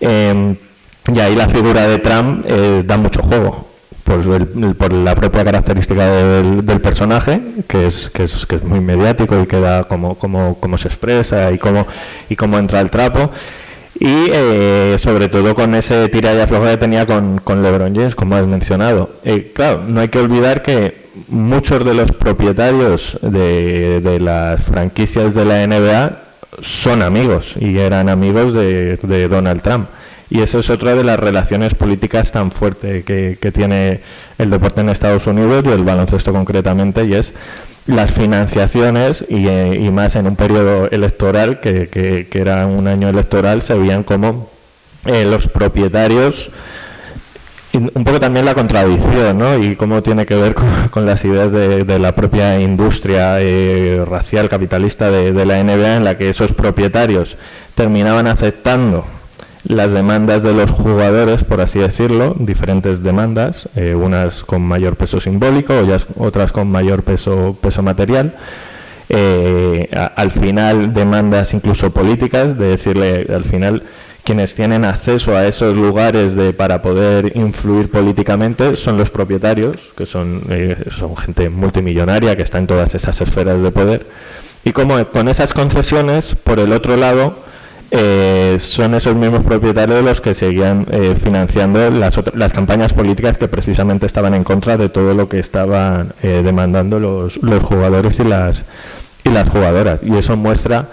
Em, y ahí la figura de Trump eh, da mucho juego, por la propia característica del, personaje, que es, que es, que, es, muy mediático y que da como, como, como se expresa y cómo, y cómo entra el trapo. Y eh, sobre todo con ese tira y afloja que tenía con, con LeBron James, como has mencionado. Eh, claro, no hay que olvidar que muchos de los propietarios de, de las franquicias de la NBA son amigos y eran amigos de, de Donald Trump. Y eso es otra de las relaciones políticas tan fuerte que, tiene el deporte en Estados Unidos y el baloncesto concretamente, y es las financiaciones y, eh, más en un periodo electoral, que, que, era un año electoral, se veían como eh, los propietarios un poco también la contradicción, ¿no? Y cómo tiene que ver con, las ideas de, la propia industria eh, racial capitalista de, la NBA, en la que esos propietarios terminaban aceptando las demandas de los jugadores, por así decirlo, diferentes demandas, eh, unas con mayor peso simbólico, otras con mayor peso, peso material. Eh, al final demandas incluso políticas, de decirle al final quienes tienen acceso a esos lugares de, para poder influir políticamente son los propietarios, que son, eh, son gente multimillonaria que está en todas esas esferas de poder. Y como con esas concesiones, por el otro lado, eh, son esos mismos propietarios los que seguían eh, financiando las, las campañas políticas que precisamente estaban en contra de todo lo que estaban eh, demandando los, los jugadores y las, y las jugadoras. Y eso muestra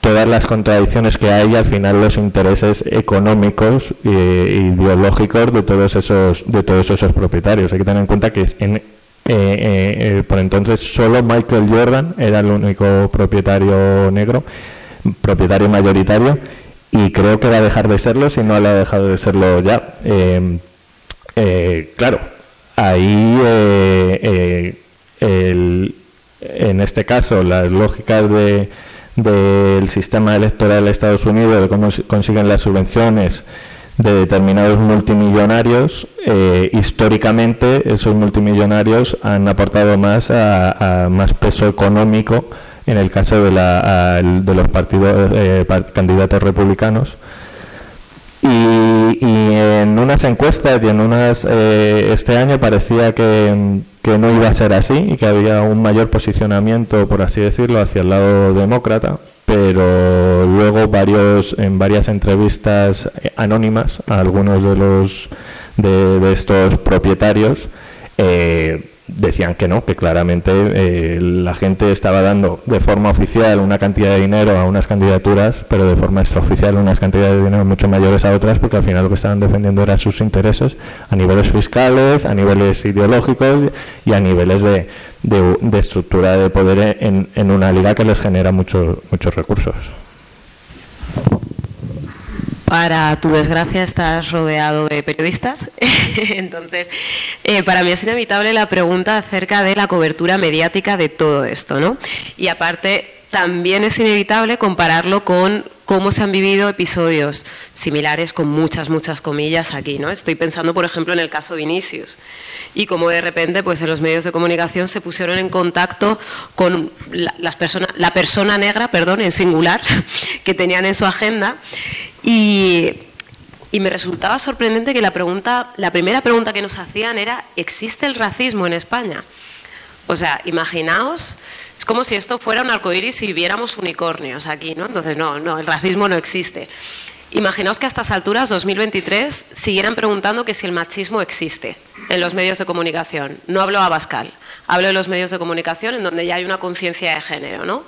todas las contradicciones que hay y al final los intereses económicos e ideológicos de todos esos de todos esos propietarios hay que tener en cuenta que en, por entonces solo Michael Jordan era el único propietario negro propietario mayoritario y creo que va a dejar de serlo si no le ha dejado de serlo ya. Eh, eh, claro, ahí eh, en este caso las lógicas de, del sistema electoral de Estados Unidos, de cómo consiguen las subvenciones de determinados multimillonarios, históricamente esos multimillonarios han aportado más a más peso económico en el caso de, la, de los partidos eh, candidatos republicanos. Y, en unas encuestas y en unas eh, este año parecía que, que, no iba a ser así y que había un mayor posicionamiento, por así decirlo, hacia el lado demócrata, pero luego varios en varias entrevistas eh, anónimas a algunos de los de, de estos propietarios eh, decían que no, que claramente eh, la gente estaba dando de forma oficial una cantidad de dinero a unas candidaturas, pero de forma extraoficial unas cantidades de dinero mucho mayores a otras, porque al final lo que estaban defendiendo eran sus intereses a niveles fiscales, a niveles ideológicos y a niveles de, de, estructura de poder en, en, una liga que les genera muchos muchos recursos. Para tu desgracia estás rodeado de periodistas, [laughs] entonces eh, para mí es inevitable la pregunta acerca de la cobertura mediática de todo esto, ¿no? Y aparte también es inevitable compararlo con cómo se han vivido episodios similares con muchas, muchas comillas aquí. ¿no? Estoy pensando, por ejemplo, en el caso Vinicius y cómo de repente pues, en los medios de comunicación se pusieron en contacto con la, las la persona negra, perdón, en singular, [laughs] que tenían en su agenda y, y me resultaba sorprendente que la, pregunta, la primera pregunta que nos hacían era, ¿existe el racismo en España? O sea, imaginaos es como si esto fuera un arcoíris y viéramos unicornios aquí, ¿no? Entonces, no, no, el racismo no existe. Imaginaos que a estas alturas, 2023, siguieran preguntando que si el machismo existe en los medios de comunicación. No hablo a Bascal, hablo de los medios de comunicación en donde ya hay una conciencia de género. ¿no?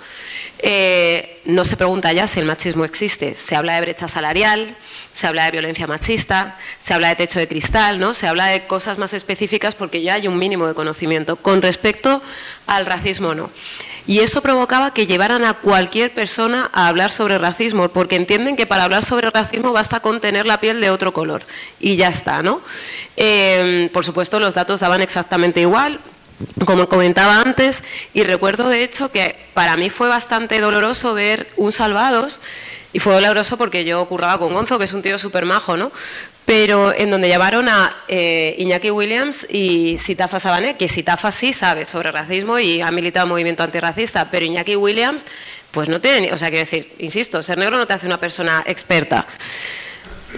Eh, no se pregunta ya si el machismo existe. Se habla de brecha salarial, se habla de violencia machista, se habla de techo de cristal, ¿no? se habla de cosas más específicas porque ya hay un mínimo de conocimiento. Con respecto al racismo, no. Y eso provocaba que llevaran a cualquier persona a hablar sobre racismo, porque entienden que para hablar sobre racismo basta con tener la piel de otro color. Y ya está, ¿no? Eh, por supuesto, los datos daban exactamente igual como comentaba antes, y recuerdo de hecho que para mí fue bastante doloroso ver un Salvados y fue doloroso porque yo curraba con Gonzo, que es un tío súper majo, ¿no? Pero en donde llamaron a eh, Iñaki Williams y Sitafa Sabané, que Sitafa sí sabe sobre racismo y ha militado movimiento antirracista, pero Iñaki Williams, pues no tiene, o sea, quiero decir, insisto, ser negro no te hace una persona experta.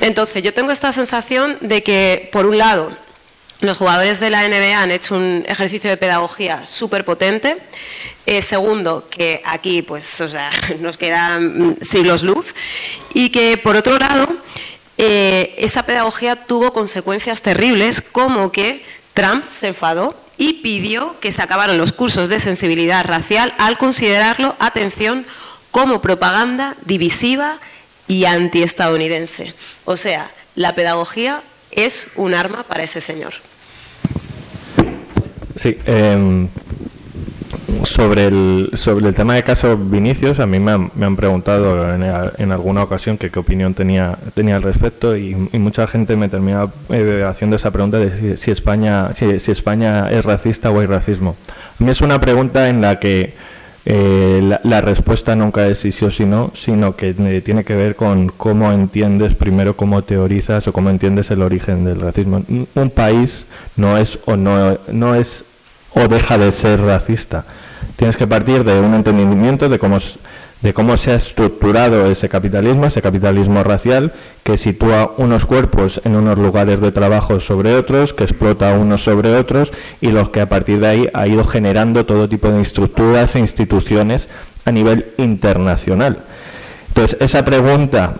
Entonces, yo tengo esta sensación de que, por un lado, los jugadores de la NBA han hecho un ejercicio de pedagogía súper potente. Eh, segundo, que aquí pues, o sea, [laughs] nos quedan siglos luz. Y que, por otro lado, eh, esa pedagogía tuvo consecuencias terribles, como que Trump se enfadó y pidió que se acabaran los cursos de sensibilidad racial al considerarlo, atención, como propaganda divisiva y antiestadounidense. O sea, la pedagogía es un arma para ese señor. Sí, em, sobre, el, sobre el tema de caso Vinicius, a mí me han, me han preguntado en, alguna ocasión que qué opinión tenía, tenía al respecto y, mucha gente me termina eh, haciendo esa pregunta de si, España, si, si, España es racista o hay racismo. A mí es una pregunta en la que eh, la, respuesta nunca es si sí o si no, sino que eh, tiene que ver con cómo entiendes primero, cómo teorizas o cómo entiendes el origen del racismo. Un país no es o no, no es o deja de ser racista. Tienes que partir de un entendimiento de cómo de cómo se ha estructurado ese capitalismo, ese capitalismo racial, que sitúa unos cuerpos en unos lugares de trabajo sobre otros, que explota unos sobre otros, y los que a partir de ahí ha ido generando todo tipo de estructuras e instituciones a nivel internacional. Entonces, esa pregunta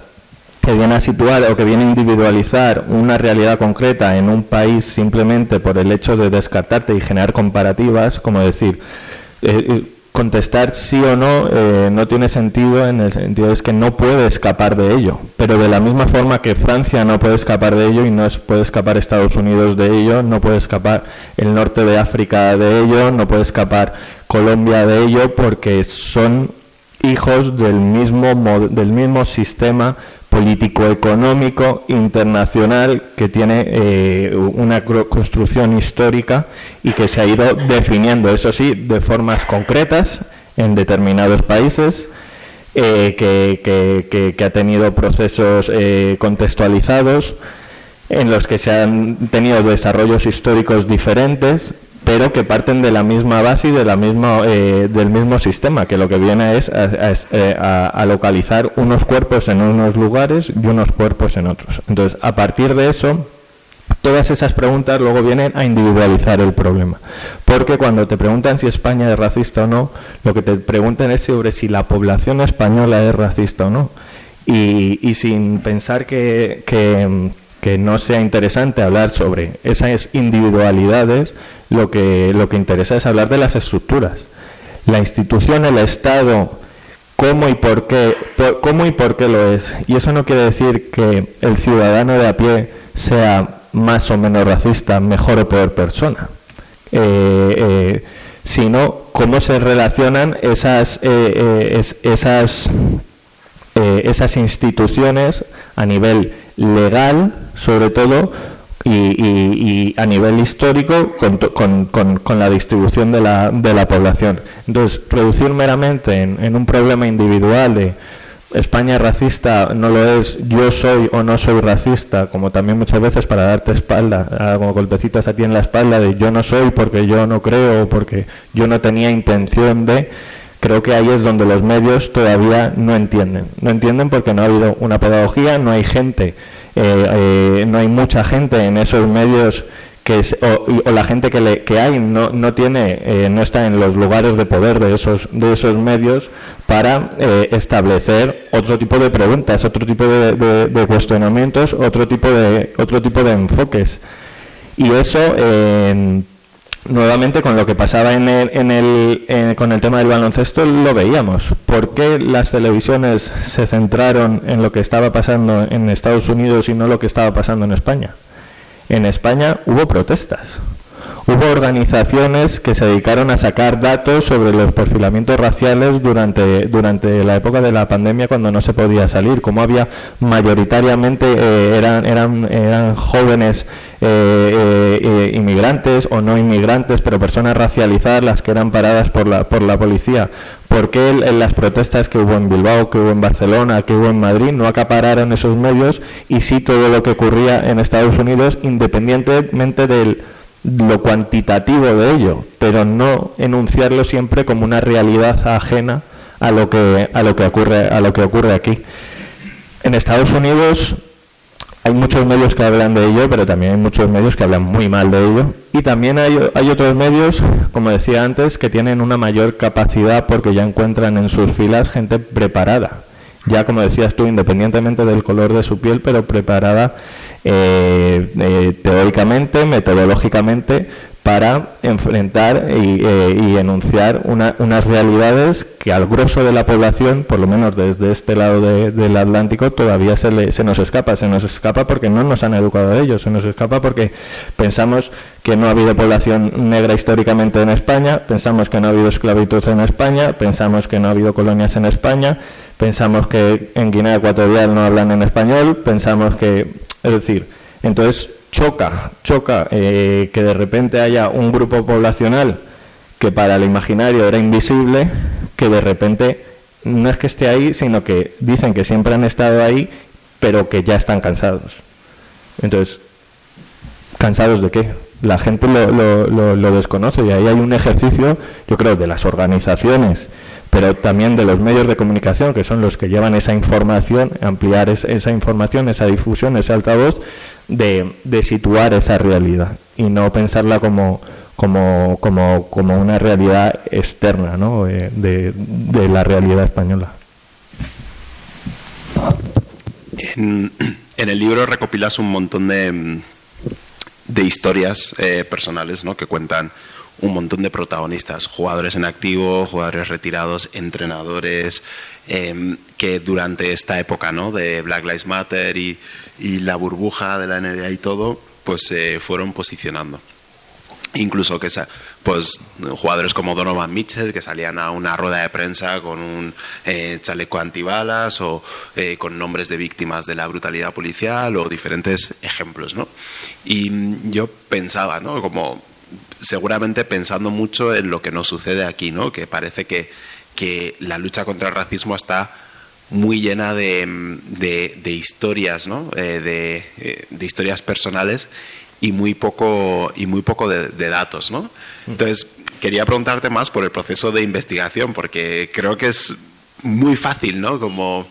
que viene a situar o que viene a individualizar una realidad concreta en un país simplemente por el hecho de descartarte y generar comparativas, como decir, eh, eh, contestar sí o no eh, no tiene sentido en el sentido es que no puede escapar de ello. Pero de la misma forma que Francia no puede escapar de ello y no puede escapar Estados Unidos de ello, no puede escapar el norte de África de ello, no puede escapar Colombia de ello porque son hijos del mismo del mismo sistema político-económico internacional que tiene eh, una construcción histórica y que se ha ido definiendo, eso sí, de formas concretas en determinados países, eh, que, ha tenido procesos eh, contextualizados en los que se han tenido desarrollos históricos diferentes pero que parten de la misma base y de la misma, eh, del mismo sistema, que lo que viene es eh, a, localizar unos cuerpos en unos lugares y unos cuerpos en otros. Entonces, a partir de eso, todas esas preguntas luego vienen a individualizar el problema. Porque cuando te preguntan si España es racista o no, lo que te preguntan es sobre si la población española es racista o no. Y, sin pensar que, que no sea interesante hablar sobre esas individualidades, lo que, lo que interesa es hablar de las estructuras. La institución, el Estado, cómo y por qué, cómo y por qué lo es. Y eso no quiere decir que el ciudadano de a pie sea más o menos racista, mejor o peor persona, eh, eh, sino cómo se relacionan esas, eh, esas, esas instituciones a nivel legal, sobre todo, y, y, a nivel histórico con, con, la distribución de la, de la población. Entonces, reducir meramente en, en un problema individual de España racista no lo es, yo soy o no soy racista, como también muchas veces para darte espalda, como golpecitos a ti en la espalda de yo no soy porque yo no creo o porque yo no tenía intención de, creo que ahí es donde los medios todavía no entienden. No entienden porque no ha habido una pedagogía, no hay gente eh, eh, no hay mucha gente en esos medios que o, la gente que, le, que hay no, no tiene eh, no está en los lugares de poder de esos de esos medios para establecer otro tipo de preguntas otro tipo de, cuestionamientos otro tipo de otro tipo de enfoques y eso nuevamente con lo que pasaba en el, en el, con el tema del baloncesto lo veíamos. ¿Por qué las televisiones se centraron en lo que estaba pasando en Estados Unidos y no lo que estaba pasando en España? En España hubo protestas. Hubo organizaciones que se dedicaron a sacar datos sobre los perfilamientos raciales durante, durante la época de la pandemia cuando no se podía salir, como había mayoritariamente eh, eran, eran, eran jóvenes eh, eh, inmigrantes o no inmigrantes, pero personas racializadas las que eran paradas por la, por la policía. ¿Por qué en las protestas que hubo en Bilbao, que hubo en Barcelona, que hubo en Madrid, no acapararon esos medios y sí todo lo que ocurría en Estados Unidos, independientemente del lo cuantitativo de ello, pero no enunciarlo siempre como una realidad ajena a lo que a lo que ocurre a lo que ocurre aquí. En Estados Unidos hay muchos medios que hablan de ello, pero también hay muchos medios que hablan muy mal de ello. Y también hay, hay otros medios, como decía antes, que tienen una mayor capacidad porque ya encuentran en sus filas gente preparada. Ya como decías tú, independientemente del color de su piel, pero preparada teóricamente, metodológicamente, para enfrentar y, eh, enunciar unas realidades que al grosso de la población, por lo menos desde este lado del Atlántico, todavía se, se nos escapa. Se nos escapa porque no nos han educado a ellos, se nos escapa porque pensamos que no ha habido población negra históricamente en España, pensamos que no ha habido esclavitud en España, pensamos que no ha habido colonias en España, pensamos que en Guinea Ecuatorial no hablan en español, pensamos que, es decir, entonces choca, choca eh, que de repente haya un grupo poblacional que para el imaginario era invisible, que de repente no es que esté ahí, sino que dicen que siempre han estado ahí, pero que ya están cansados. Entonces, ¿cansados de qué? La gente lo, lo desconoce y ahí hay un ejercicio, yo creo, de las organizaciones pero también de los medios de comunicación, que son los que llevan esa información, ampliar esa información, esa difusión, ese altavoz, de, situar esa realidad y no pensarla como, una realidad externa ¿no? Eh, de, la realidad española. En, el libro recopilas un montón de, de historias eh, personales que cuentan un montón de protagonistas, jugadores en activo, jugadores retirados, entrenadores, em, que durante esta época ¿no? de Black Lives Matter y, la burbuja de la NBA y todo, pues se fueron posicionando. Incluso que pues jugadores como Donovan Mitchell que salían a una rueda de prensa con un eh, chaleco antibalas o eh, con nombres de víctimas de la brutalidad policial o diferentes ejemplos, ¿no? Y yo pensaba, ¿no? Como seguramente pensando mucho en lo que nos sucede aquí, ¿no? Que parece que, que la lucha contra el racismo está muy llena de, de, historias, ¿no? Eh, eh, de, historias personales y muy poco, y muy poco de, datos, ¿no? Entonces, quería preguntarte más por el proceso de investigación, porque creo que es muy fácil, ¿no? Como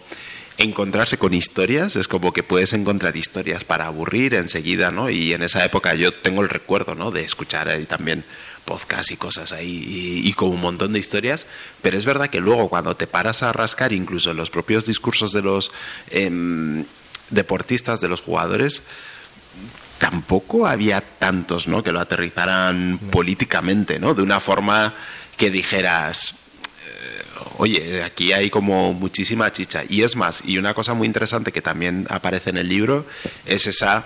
encontrarse con historias, es como que puedes encontrar historias para aburrir enseguida, ¿no? Y en esa época yo tengo el recuerdo, ¿no? De escuchar ahí también podcast y cosas ahí y, con un montón de historias, pero es verdad que luego cuando te paras a rascar incluso en los propios discursos de los em, deportistas, de los jugadores, tampoco había tantos, ¿no? Que lo aterrizaran políticamente, ¿no? De una forma que dijeras, oye, aquí hay como muchísima chicha. Y es más, y una cosa muy interesante que también aparece en el libro es esa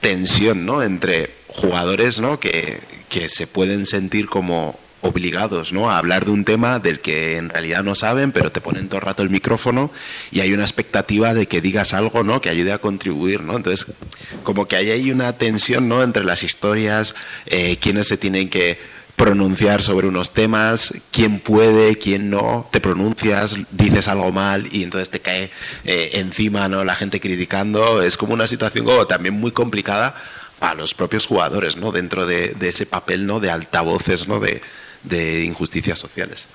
tensión ¿no? entre jugadores ¿no? que, que se pueden sentir como obligados ¿no? a hablar de un tema del que en realidad no saben, pero te ponen todo el rato el micrófono y hay una expectativa de que digas algo ¿no? que ayude a contribuir. ¿no? Entonces, como que ahí hay una tensión ¿no? entre las historias, eh, quienes se tienen que pronunciar sobre unos temas, quién puede, quién no, te pronuncias, dices algo mal y entonces te cae eh, encima ¿no? la gente criticando. Es como una situación como también muy complicada para los propios jugadores, ¿no? dentro de, ese papel ¿no? de altavoces ¿no? de, de injusticias sociales.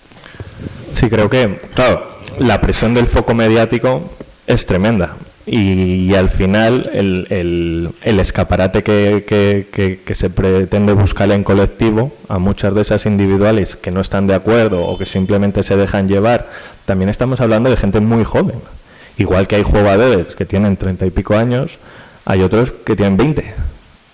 Sí, creo que, claro, la presión del foco mediático es tremenda. Y, al final el, el, escaparate que, que, que, se pretende buscar en colectivo a muchas de esas individuales que no están de acuerdo o que simplemente se dejan llevar, también estamos hablando de gente muy joven. Igual que hay jugadores que tienen treinta y pico años, hay otros que tienen veinte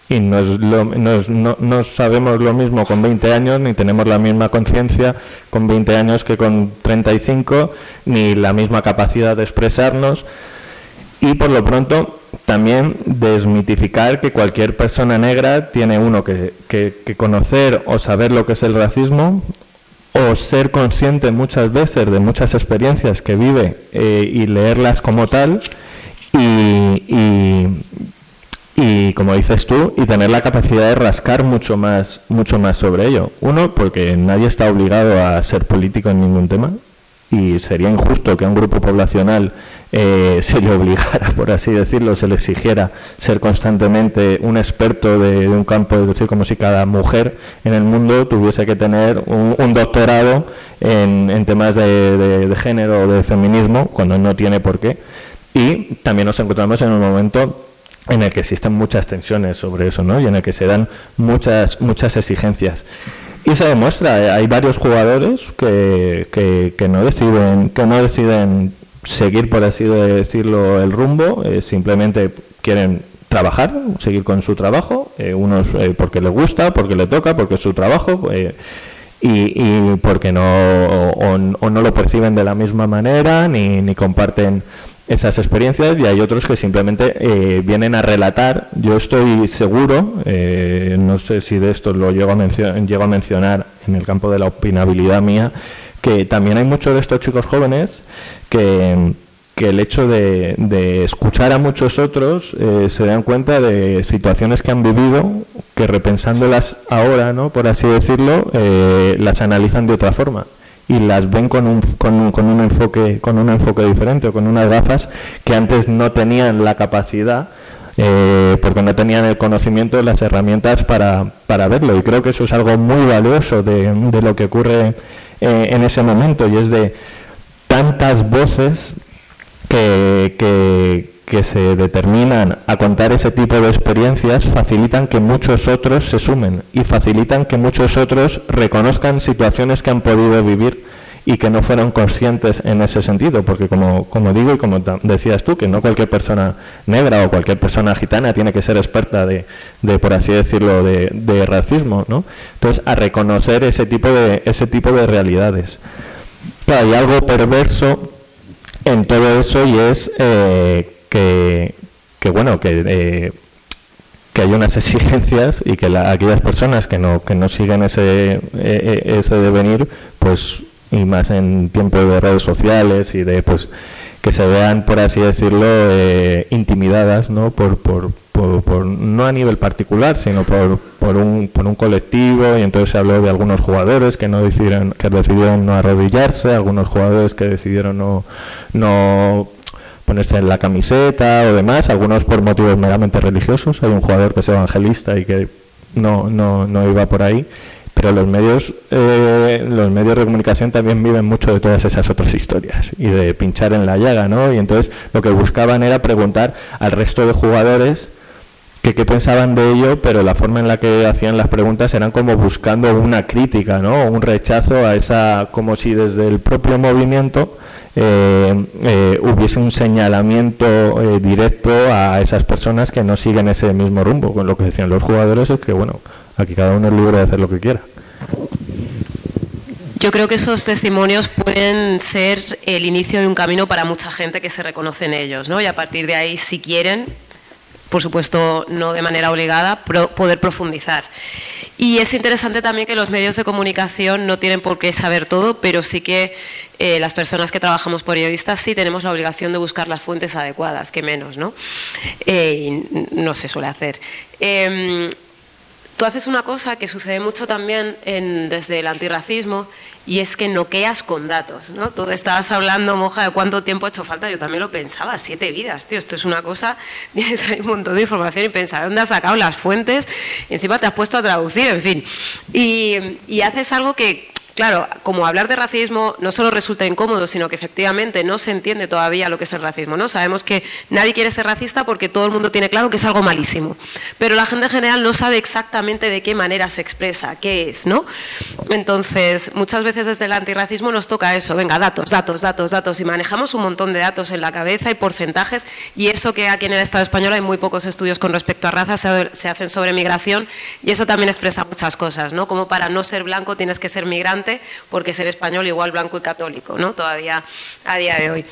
y no, es lo, no, sabemos lo mismo con 20 años, ni tenemos la misma conciencia con 20 años que con 35, ni la misma capacidad de expresarnos. Y por lo pronto también desmitificar que cualquier persona negra tiene uno que, que, conocer o saber lo que es el racismo o ser consciente muchas veces de muchas experiencias que vive eh, y leerlas como tal y, y como dices tú y tener la capacidad de rascar mucho más mucho más sobre ello. Uno porque nadie está obligado a ser político en ningún tema y sería injusto que un grupo poblacional eh, se le obligara por así decirlo se le exigiera ser constantemente un experto de, un campo es decir como si cada mujer en el mundo tuviese que tener un, doctorado en, temas de, de, género o de feminismo cuando no tiene por qué y también nos encontramos en un momento en el que existen muchas tensiones sobre eso, ¿no? Y en el que se dan muchas muchas exigencias. Y se demuestra, eh, hay varios jugadores que, que, no deciden que no deciden seguir, por así decirlo, el rumbo, eh, simplemente quieren trabajar, seguir con su trabajo, eh, unos porque les gusta, porque le toca, porque es su trabajo, y, y, porque no o, o, no lo perciben de la misma manera, ni, ni comparten esas experiencias y hay otros que simplemente eh, vienen a relatar. Yo estoy seguro, eh, no sé si de esto lo llego a, llego a mencionar en el campo de la opinabilidad mía, que también hay muchos de estos chicos jóvenes que, que el hecho de, escuchar a muchos otros eh, se dan cuenta de situaciones que han vivido que repensándolas ahora, ¿no? por así decirlo, las analizan de otra forma y las ven con un, con, con, un enfoque con un enfoque diferente o con unas gafas que antes no tenían la capacidad eh, porque no tenían el conocimiento las herramientas para, para verlo y creo que eso es algo muy valioso de lo que ocurre eh, en ese momento y es de tantas voces que, que, que se determinan a contar ese tipo de experiencias facilitan que muchos otros se sumen y facilitan que muchos otros reconozcan situaciones que han podido vivir y que no fueron conscientes en ese sentido, porque como, como digo y como decías tú, que no cualquier persona negra o cualquier persona gitana tiene que ser experta de, de por así decirlo, de, de, racismo, ¿no? Entonces, a reconocer ese tipo de, ese tipo de realidades. hay algo perverso en todo eso y es eh, que, bueno, que, eh, que hay unas [laughs] exigencias y que aquellas personas que no, que no siguen ese, eh, ese devenir, pues, y más en tiempos de redes sociales y de, pues, que se vean, por así decirlo, eh, intimidadas, ¿no? Por, por, por, no a nivel particular, sino por, por, un, por un colectivo, y entonces se habló de algunos jugadores que no decidieron, que decidieron no arrodillarse, algunos jugadores que decidieron no, no ponerse en la camiseta o demás, algunos por motivos meramente religiosos. Hay un jugador que es evangelista y que no, no, no iba por ahí. Pero los medios, eh, los medios de comunicación también viven mucho de todas esas otras historias y de pinchar en la llaga, ¿no? Y entonces lo que buscaban era preguntar al resto de jugadores que qué pensaban de ello, pero la forma en la que hacían las preguntas eran como buscando una crítica, ¿no? Un rechazo a esa, como si desde el propio movimiento eh, eh, hubiese un señalamiento eh, directo a esas personas que no siguen ese mismo rumbo. Con lo que decían los jugadores es que, bueno, aquí cada uno es libre de hacer lo que quiera. Yo creo que esos testimonios pueden ser el inicio de un camino para mucha gente que se reconoce en ellos, ¿no? Y a partir de ahí, si quieren, por supuesto no de manera obligada, poder profundizar. Y es interesante también que los medios de comunicación no tienen por qué saber todo, pero sí que eh, las personas que trabajamos periodistas sí tenemos la obligación de buscar las fuentes adecuadas, que menos, ¿no? Eh, y no se suele hacer. Em, tú haces una cosa que sucede mucho también desde el antirracismo y es que noqueas con datos, ¿no? Tú estabas hablando, Moja, de cuánto tiempo ha hecho falta, yo también lo pensaba, siete vidas, tío, esto es una cosa, [laughs] tienes ahí un montón de información y pensar dónde has sacado las fuentes, encima te has puesto a traducir, en fin, y haces algo que Claro, como hablar de racismo no solo resulta incómodo, sino que efectivamente no se entiende todavía lo que es el racismo. ¿no? Sabemos que nadie quiere ser racista porque todo el mundo tiene claro que es algo malísimo. Pero la gente en general no sabe exactamente de qué manera se expresa, qué es. ¿no? Entonces, muchas veces desde el antirracismo nos toca eso. Venga, datos, datos, datos, datos. Y manejamos un montón de datos en la cabeza y porcentajes. Y eso que aquí en el Estado español hay muy pocos estudios con respecto a raza, se, hacen sobre migración. Y eso también expresa muchas cosas. ¿no? Como para no ser blanco tienes que ser migrante porque ser español igual blanco y católico, ¿no? Todavía a día de hoy.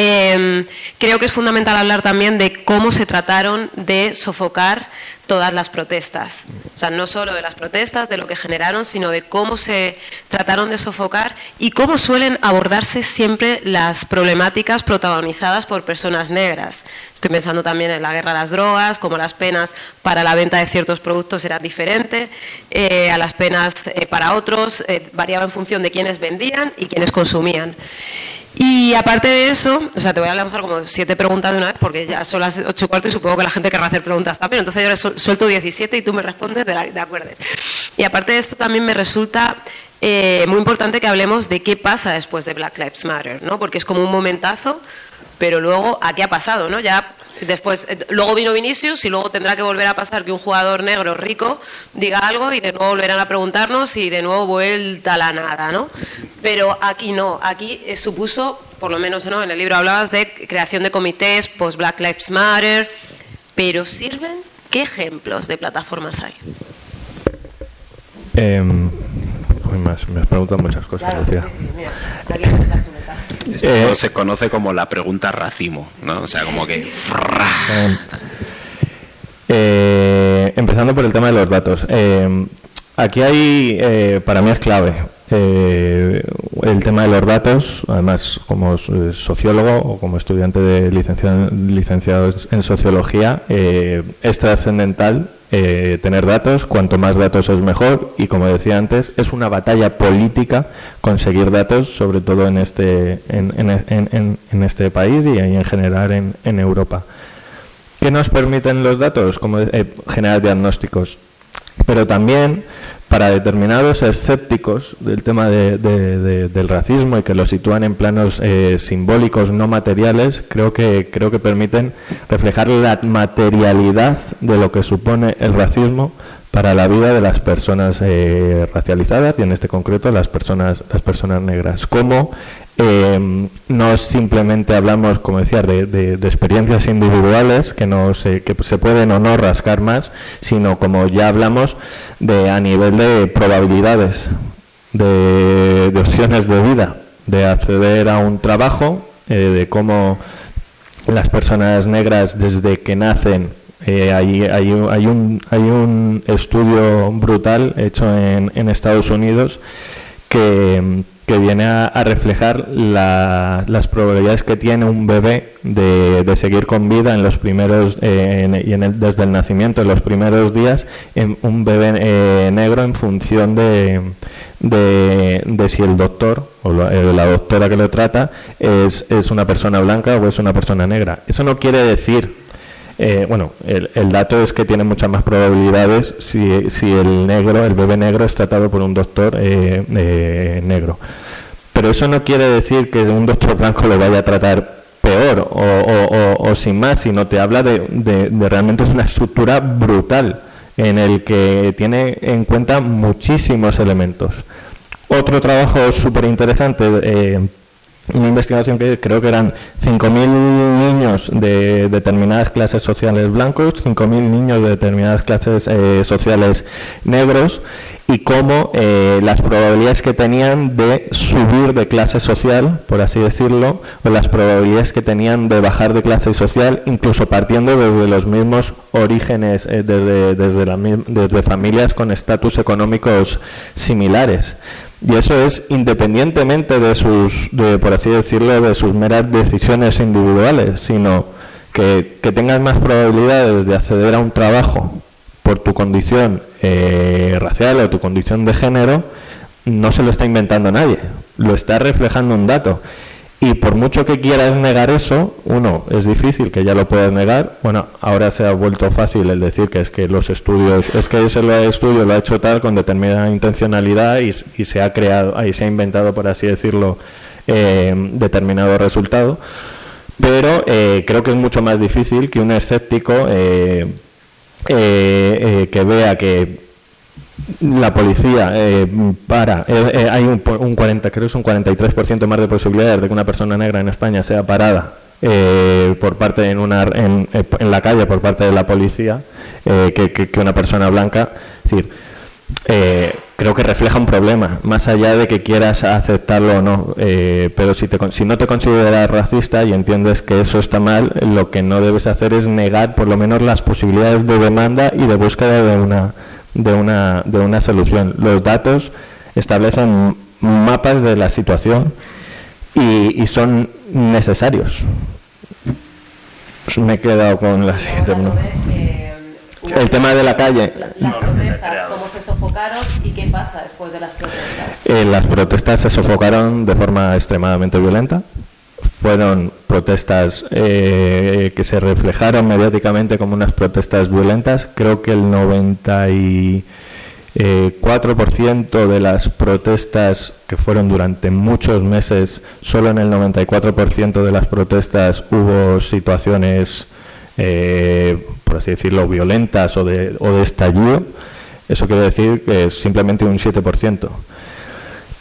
Em, creo que es fundamental hablar también de cómo se trataron de sofocar todas las protestas. O sea, no solo de las protestas, de lo que generaron, sino de cómo se trataron de sofocar y cómo suelen abordarse siempre las problemáticas protagonizadas por personas negras. Estoy pensando también en la guerra a las drogas, como las penas para la venta de ciertos productos eran diferentes, eh, a las penas eh, para otros eh, variaba en función de quienes vendían y quienes consumían. Y aparte de eso, o sea, te voy a lanzar como siete preguntas de una vez porque ya son las ocho y cuarto y supongo que la gente querrá hacer preguntas también. Entonces yo suelto 17 y tú me respondes de, de acuerdo. Y aparte de esto también me resulta eh, muy importante que hablemos de qué pasa después de Black Lives Matter, ¿no? Porque es como un momentazo, pero luego, ¿a qué ha pasado, no? Ya Después, eh, luego vino Vinicius y luego tendrá que volver a pasar que un jugador negro rico diga algo y de nuevo volverán a preguntarnos y de nuevo vuelta a la nada, ¿no? Pero aquí no, aquí eh, supuso, por lo menos ¿no? en el libro hablabas de creación de comités, post Black Lives Matter, pero ¿sirven? ¿Qué ejemplos de plataformas hay? Eh, me, has, preguntado muchas cosas, Lucía. Esto eh, se conoce como la pregunta racimo, ¿no? O sea, como que... Eh, empezando por el tema de los datos. Eh, aquí hay, para mí es clave, el tema de los datos, además como sociólogo o como estudiante de licenciado, en sociología, es trascendental eh, tener datos, cuanto más datos es mejor y como decía antes, es una batalla política conseguir datos, sobre todo en este, en, en, en, este país y en general en, Europa. ¿Qué nos permiten los datos? Como eh, generar diagnósticos, pero también para determinados escépticos del tema del racismo y que lo sitúan en planos eh, simbólicos no materiales, creo que, creo que permiten reflejar la materialidad de lo que supone el racismo para la vida de las personas eh, racializadas y en este concreto las personas las personas negras. Cómo eh, no simplemente hablamos como decía de, experiencias individuales que no se que se pueden o no rascar más sino como ya hablamos de a nivel de probabilidades de, opciones de vida de acceder a un trabajo eh, de cómo las personas negras desde que nacen eh, hay, hay, un, hay un estudio brutal hecho en, en Estados Unidos que, que viene a, reflejar las probabilidades que tiene un bebé de, seguir con vida en los primeros eh, y en desde el nacimiento, en los primeros días, en un bebé eh, negro en función de, de, si el doctor o la, la, doctora que lo trata es una persona blanca o es una persona negra. Eso no quiere decir eh, bueno, el, dato es que tiene muchas más probabilidades si, el negro, el bebé negro, es tratado por un doctor eh, eh, negro. Pero eso no quiere decir que un doctor blanco lo vaya a tratar peor o, sin más, sino te habla de, de, realmente es una estructura brutal en el que tiene en cuenta muchísimos elementos. Otro trabajo súper interesante una investigación que creo que eran 5.000 niños de determinadas clases sociales blancos, 5.000 niños de determinadas clases eh, sociales negros y cómo eh, las probabilidades que tenían de subir de clase social, por así decirlo, o las probabilidades que tenían de bajar de clase social, incluso partiendo desde los mismos orígenes, eh, desde, desde, desde familias con estatus económicos similares. Y eso es independientemente de sus, de, por así decirlo, de sus meras decisiones individuales, sino que, que tengas más probabilidades de acceder a un trabajo por tu condición eh, racial o tu condición de género, no se lo está inventando nadie, lo está reflejando un dato. Y por mucho que quieras negar eso, uno, es difícil que ya lo puedas negar. Bueno, ahora se ha vuelto fácil el decir que es que los estudios, es que ese estudio lo ha hecho tal con determinada intencionalidad y, se ha creado, ahí se ha inventado, por así decirlo, eh, determinado resultado. Pero eh, creo que es mucho más difícil que un escéptico eh, que vea que la policía eh, para, eh, eh, hay un, un, 40, creo que es un 43% más de posibilidades de que una persona negra en España sea parada por parte en, una, en, en, la calle por parte de la policía que, que, una persona blanca. Decir, creo que refleja un problema, más allá de que quieras aceptarlo o no. pero si, te, si no te consideras racista y entiendes que eso está mal, lo que no debes hacer es negar por lo menos las posibilidades de demanda y de búsqueda de una de una, de una solución. Los datos establecen mapas de la situación y, son necesarios. Me he quedado con la siguiente. Eh, El tema de la calle. Las protestas, ¿cómo se sofocaron y qué pasa después de las protestas? Eh, las protestas se sofocaron de forma extremadamente violenta fueron protestas eh, que se reflejaron mediáticamente como unas protestas violentas. Creo que el 94% de las protestas que fueron durante muchos meses, solo en el 94% de las protestas hubo situaciones, eh, por así decirlo, violentas o de, o de estallido. Eso quiere decir que es simplemente un 7%.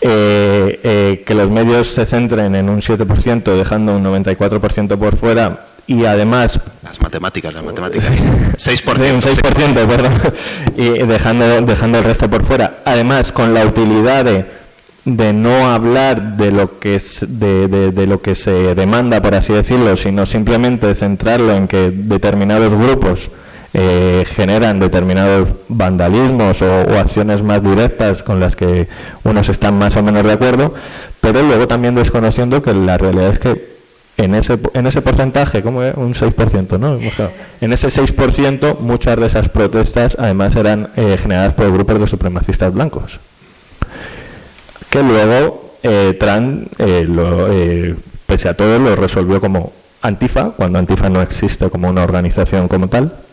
Eh, eh, que los medios se centren en un 7%, dejando un 94% por fuera, y además... Las matemáticas, las matemáticas. [laughs] 6%. un 6%, perdón. Y dejando, dejando el resto por fuera. Además, con la utilidad de, de no hablar de lo, que de, de, de, lo que se demanda, por así decirlo, sino simplemente centrarlo en que determinados grupos eh, generan determinados vandalismos o, acciones más directas con las que unos están más o menos de acuerdo, pero luego también desconociendo que la realidad es que en ese, en ese porcentaje, como un 6%, ¿no? En ese 6%, muchas de esas protestas además eran eh, generadas por grupos de supremacistas blancos. Que luego eh, Tran, lo, pese a todo, lo resolvió como Antifa, cuando Antifa no existe como una organización como tal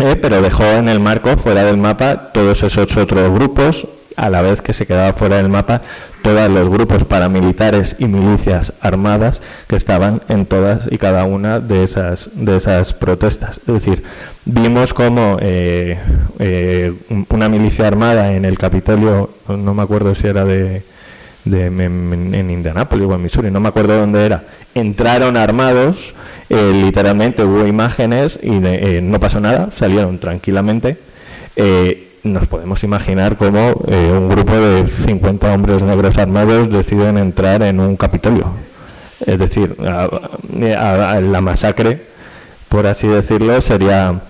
eh, pero dejó en el marco, fuera del mapa, todos esos otros grupos, a la vez que se quedaba fuera del mapa todos los grupos paramilitares y milicias armadas que estaban en todas y cada una de esas, de esas protestas. Es decir, vimos como eh, eh, una milicia armada en el Capitolio, no me acuerdo si era de, de en, en Indianápolis o en Missouri, no me acuerdo dónde era, entraron armados eh, literalmente hubo imágenes y eh, no pasó nada, salieron tranquilamente. Eh, nos podemos imaginar cómo un grupo de 50 hombres negros armados deciden entrar en un Capitolio. Es decir, la masacre, por así decirlo, sería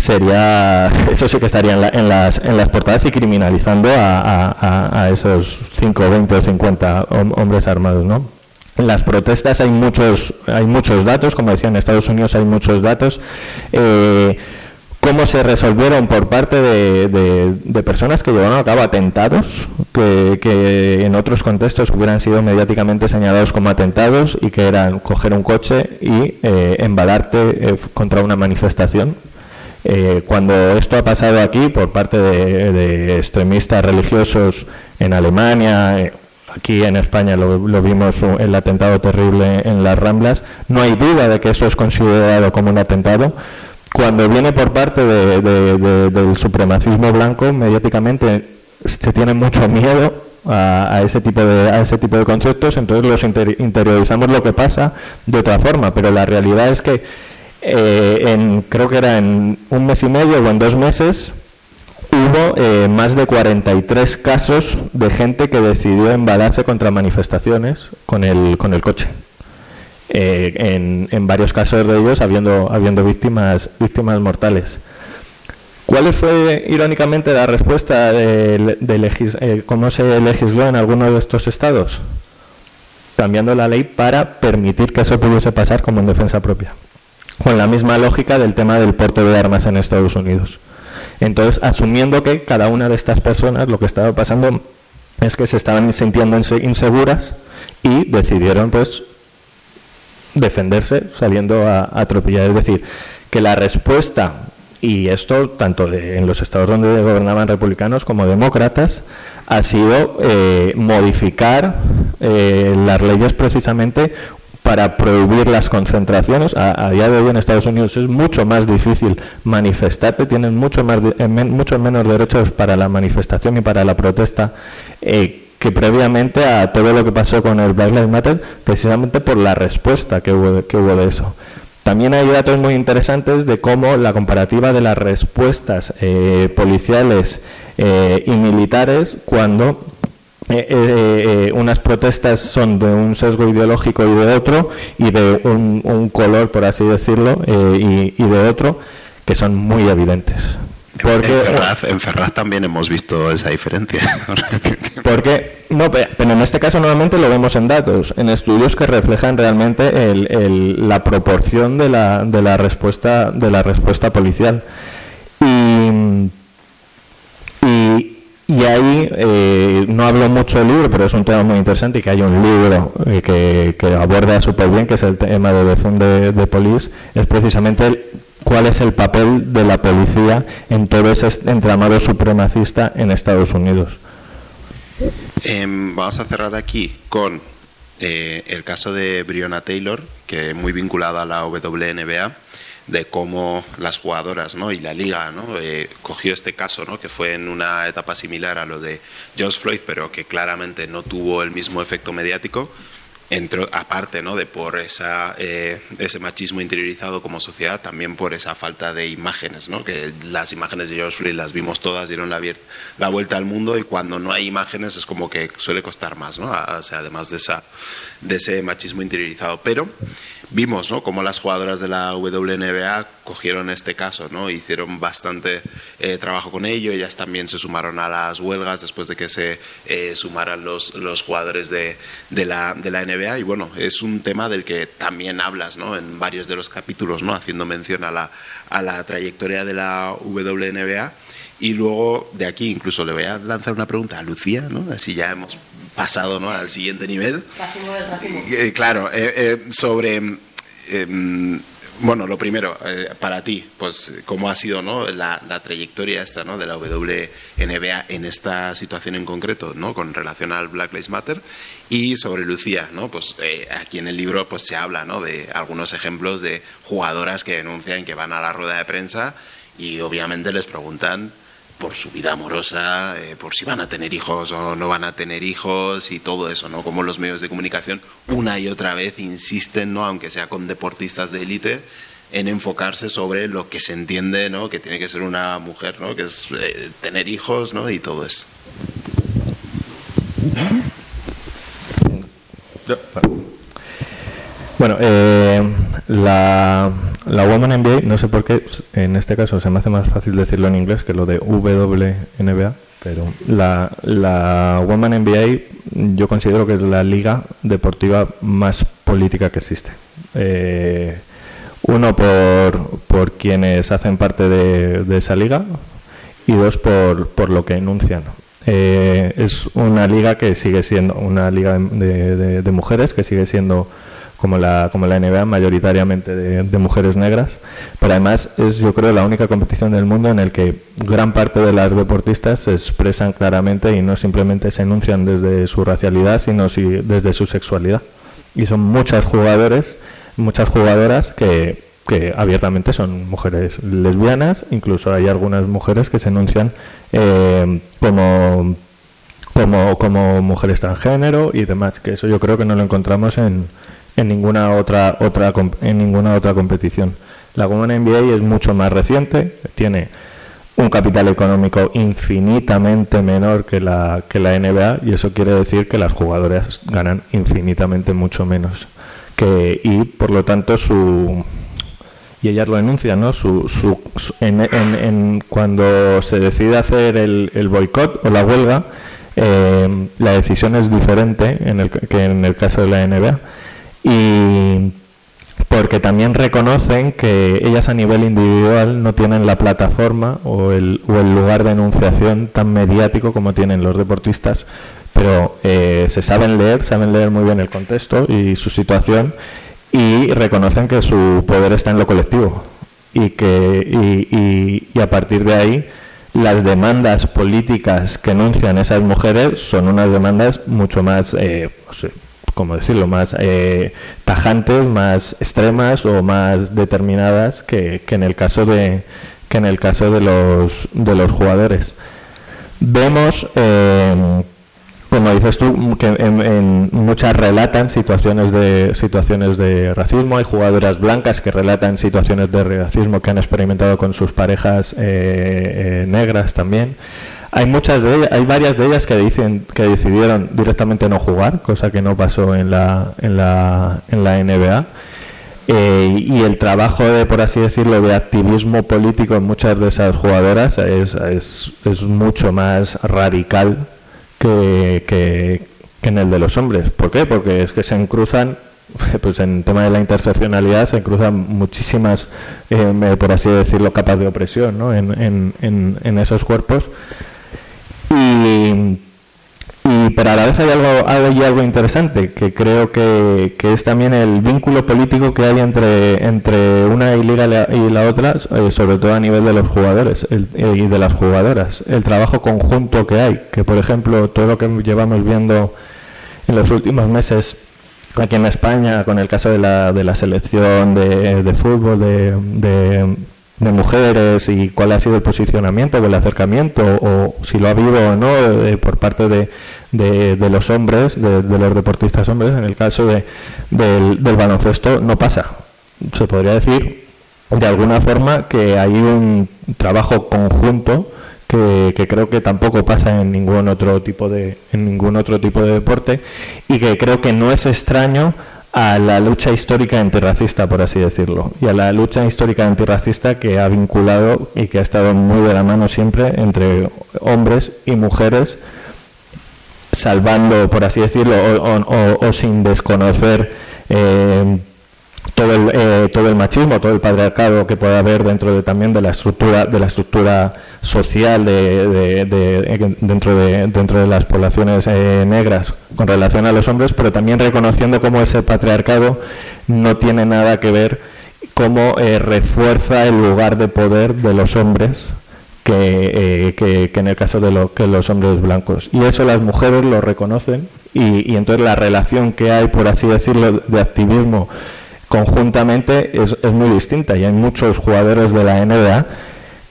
sería eso sí que estaría en, las, portadas y criminalizando a, esos 5, 20 o 50 hombres armados, ¿no? En las protestas hay muchos, hay muchos datos, como decía, en Estados Unidos hay muchos datos. Eh, cómo se resolvieron por parte de, personas que llevaron a cabo atentados, que, en otros contextos hubieran sido mediáticamente señalados como atentados y que eran coger un coche y eh, embalarte eh, contra una manifestación. Cuando esto ha pasado aquí por parte de, de extremistas religiosos en Alemania, Aquí en España lo, vimos el atentado terrible en las Ramblas. No hay duda de que eso es considerado como un atentado. Cuando viene por parte del supremacismo blanco, mediáticamente se tiene mucho miedo a, ese tipo de a ese tipo de conceptos entonces los interiorizamos lo que pasa de otra forma pero la realidad es que eh, en, creo que era en un mes y medio o en dos meses hubo eh, más de 43 casos de gente que decidió embalarse contra manifestaciones con el, con el coche. Eh, en, varios casos de ellos habiendo, habiendo víctimas, víctimas mortales. ¿Cuál fue, irónicamente, la respuesta de, de cómo se legisló en alguno de estos estados? Cambiando la ley para permitir que eso pudiese pasar como en defensa propia con la misma lógica del tema del porte de armas en Estados Unidos. Entonces, asumiendo que cada una de estas personas lo que estaba pasando es que se estaban sintiendo inseguras y decidieron pues defenderse saliendo a, atropellar. Es decir, que la respuesta, y esto tanto en los estados donde gobernaban republicanos como demócratas, ha sido eh, modificar eh, las leyes precisamente para prohibir las concentraciones. A, día de hoy en Estados Unidos es mucho más difícil manifestarte, tienen mucho, más, eh, mucho menos derechos para la manifestación y para la protesta eh, que previamente a todo lo que pasó con el Black Lives Matter, precisamente por la respuesta que hubo, que hubo de eso. También hay datos muy interesantes de cómo la comparativa de las respuestas eh, policiales y militares cuando eh, eh, eh, unas protestas son de un sesgo ideológico y de otro, y de un, color, por así decirlo, y, de otro, que son muy evidentes. Porque, en, Ferraz, también hemos visto esa diferencia. [laughs] porque, no, pero en este caso normalmente lo vemos en datos, en estudios que reflejan realmente la proporción de la, de la respuesta de la respuesta policial. Y, y, ahí eh, no hablo mucho del libro, pero es un tema muy interesante y que hay un libro eh, que, aborda súper bien, que es el tema de Defund de, Police, es precisamente cuál es el papel de la policía en todo ese entramado supremacista en Estados Unidos. Em, vamos a cerrar aquí con eh, el caso de Breonna Taylor, que muy vinculado a la WNBA de cómo las jugadoras ¿no? y la liga ¿no? Eh, cogió este caso, ¿no? que fue en una etapa similar a lo de George Floyd, pero que claramente no tuvo el mismo efecto mediático, Entro, aparte ¿no? de por esa, eh, ese machismo interiorizado como sociedad, también por esa falta de imágenes, ¿no? que las imágenes de George Floyd las vimos todas, dieron la, la vuelta al mundo y cuando no hay imágenes es como que suele costar más, ¿no? o sea, además de, esa, de ese machismo interiorizado. Pero vimos ¿no? cómo las jugadoras de la WNBA cogieron este caso, ¿no? hicieron bastante eh, trabajo con ello, ellas también se sumaron a las huelgas después de que se eh, sumaran los, los jugadores de, de, la, de la NBA y bueno, es un tema del que también hablas ¿no? en varios de los capítulos, ¿no? haciendo mención a la, a la trayectoria de la WNBA. Y luego de aquí incluso le voy a lanzar una pregunta a Lucía, ¿no? así ya hemos pasado ¿no? al siguiente nivel. Eh, claro, eh, eh, sobre, em, bueno, lo primero, para ti, pues cómo ha sido ¿no? la, trayectoria esta ¿no? de la WNBA en esta situación en concreto, ¿no? con relación al Black Lives Matter, y sobre Lucía, ¿no? pues aquí en el libro pues, se habla ¿no? de algunos ejemplos de jugadoras que denuncian que van a la rueda de prensa y obviamente les preguntan por su vida amorosa, eh, por si van a tener hijos o no van a tener hijos y todo eso, ¿no? Como los medios de comunicación una y otra vez insisten, ¿no? Aunque sea con deportistas de élite, en enfocarse sobre lo que se entiende, ¿no? Que tiene que ser una mujer, ¿no? Que es eh, tener hijos, ¿no? Y todo eso. Bueno, eh, la, la Woman NBA, no sé por qué, en este caso se me hace más fácil decirlo en inglés que lo de WNBA, pero la, la Woman NBA yo considero que es la liga deportiva más política que existe. Eh, uno por, por quienes hacen parte de, esa liga y dos por, por lo que enuncian. Eh, es una liga que sigue siendo una liga de, de mujeres que sigue siendo como la, como la NBA, mayoritariamente de, mujeres negras, pero además es yo creo la única competición del mundo en el que gran parte de las deportistas se expresan claramente y no simplemente se enuncian desde su racialidad, sino si, desde su sexualidad. Y son muchas jugadores, muchas jugadoras que, que abiertamente son mujeres lesbianas, incluso hay algunas mujeres que se enuncian eh, como como, como mujeres transgénero y demás, que eso yo creo que no lo encontramos en, en ninguna otra, otra en ninguna otra competición. La Women NBA es mucho más reciente, tiene un capital económico infinitamente menor que la, que la NBA y eso quiere decir que las jugadoras ganan infinitamente mucho menos. Que, y por lo tanto su y ellas lo denuncian, ¿no? Su, su, en, cuando se decide hacer el, el boicot o la huelga, eh, la decisión es diferente en el, que en el caso de la NBA. Y porque también reconocen que ellas a nivel individual no tienen la plataforma o el, o el lugar de enunciación tan mediático como tienen los deportistas, pero eh, se saben leer, saben leer muy bien el contexto y su situación y reconocen que su poder está en lo colectivo y que y, y, a partir de ahí las demandas políticas que enuncian esas mujeres son unas demandas mucho más eh, como decirlo más eh, tajantes más extremas o más determinadas que, que en el caso de que en el caso de los de los jugadores vemos eh, como dices tú, que en, muchas relatan situaciones de situaciones de racismo. Hay jugadoras blancas que relatan situaciones de racismo que han experimentado con sus parejas eh, eh, negras también. Hay muchas de ellas, hay varias de ellas que dicen que decidieron directamente no jugar, cosa que no pasó en la en la, en la NBA. Eh, y el trabajo de, por así decirlo, de activismo político en muchas de esas jugadoras es, es, es mucho más radical que, en el de los hombres. ¿Por qué? Porque es que se cruzan, [laughs] pues en tema de la interseccionalidad se cruzan muchísimas, eh, por así decirlo, capas de opresión ¿no? en, en, en, en esos cuerpos. Y y, pero a la vez hay algo, algo, algo interesante, que creo que, que, es también el vínculo político que hay entre, entre una y la, y la otra, eh, sobre todo a nivel de los jugadores eh, y de las jugadoras. El trabajo conjunto que hay, que por ejemplo todo lo que llevamos viendo en los últimos meses aquí en España, con el caso de la, de la selección de, de fútbol, de, de de mujeres y cuál ha sido el posicionamiento del acercamiento o si lo ha habido o no eh, por parte de, de, los hombres, de, los deportistas hombres, en el caso de, del, baloncesto no pasa. Se podría decir de alguna forma que hay un trabajo conjunto que, que, creo que tampoco pasa en ningún otro tipo de en ningún otro tipo de deporte y que creo que no es extraño a la lucha histórica antirracista, por así decirlo, y a la lucha histórica antirracista que ha vinculado y que ha estado muy de la mano siempre entre hombres y mujeres, salvando, por así decirlo, o, sin desconocer eh, todo el, eh, todo el machismo, todo el patriarcado que puede haber dentro de, también de la estructura de la estructura social de, de, dentro de dentro de las poblaciones eh, negras con relación a los hombres, pero también reconociendo cómo ese patriarcado no tiene nada que ver cómo eh, refuerza el lugar de poder de los hombres que, que, en el caso de lo, que los hombres blancos. Y eso las mujeres lo reconocen y, y entonces la relación que hay, por así decirlo, de activismo conjuntamente es, es, muy distinta y hay muchos jugadores de la NBA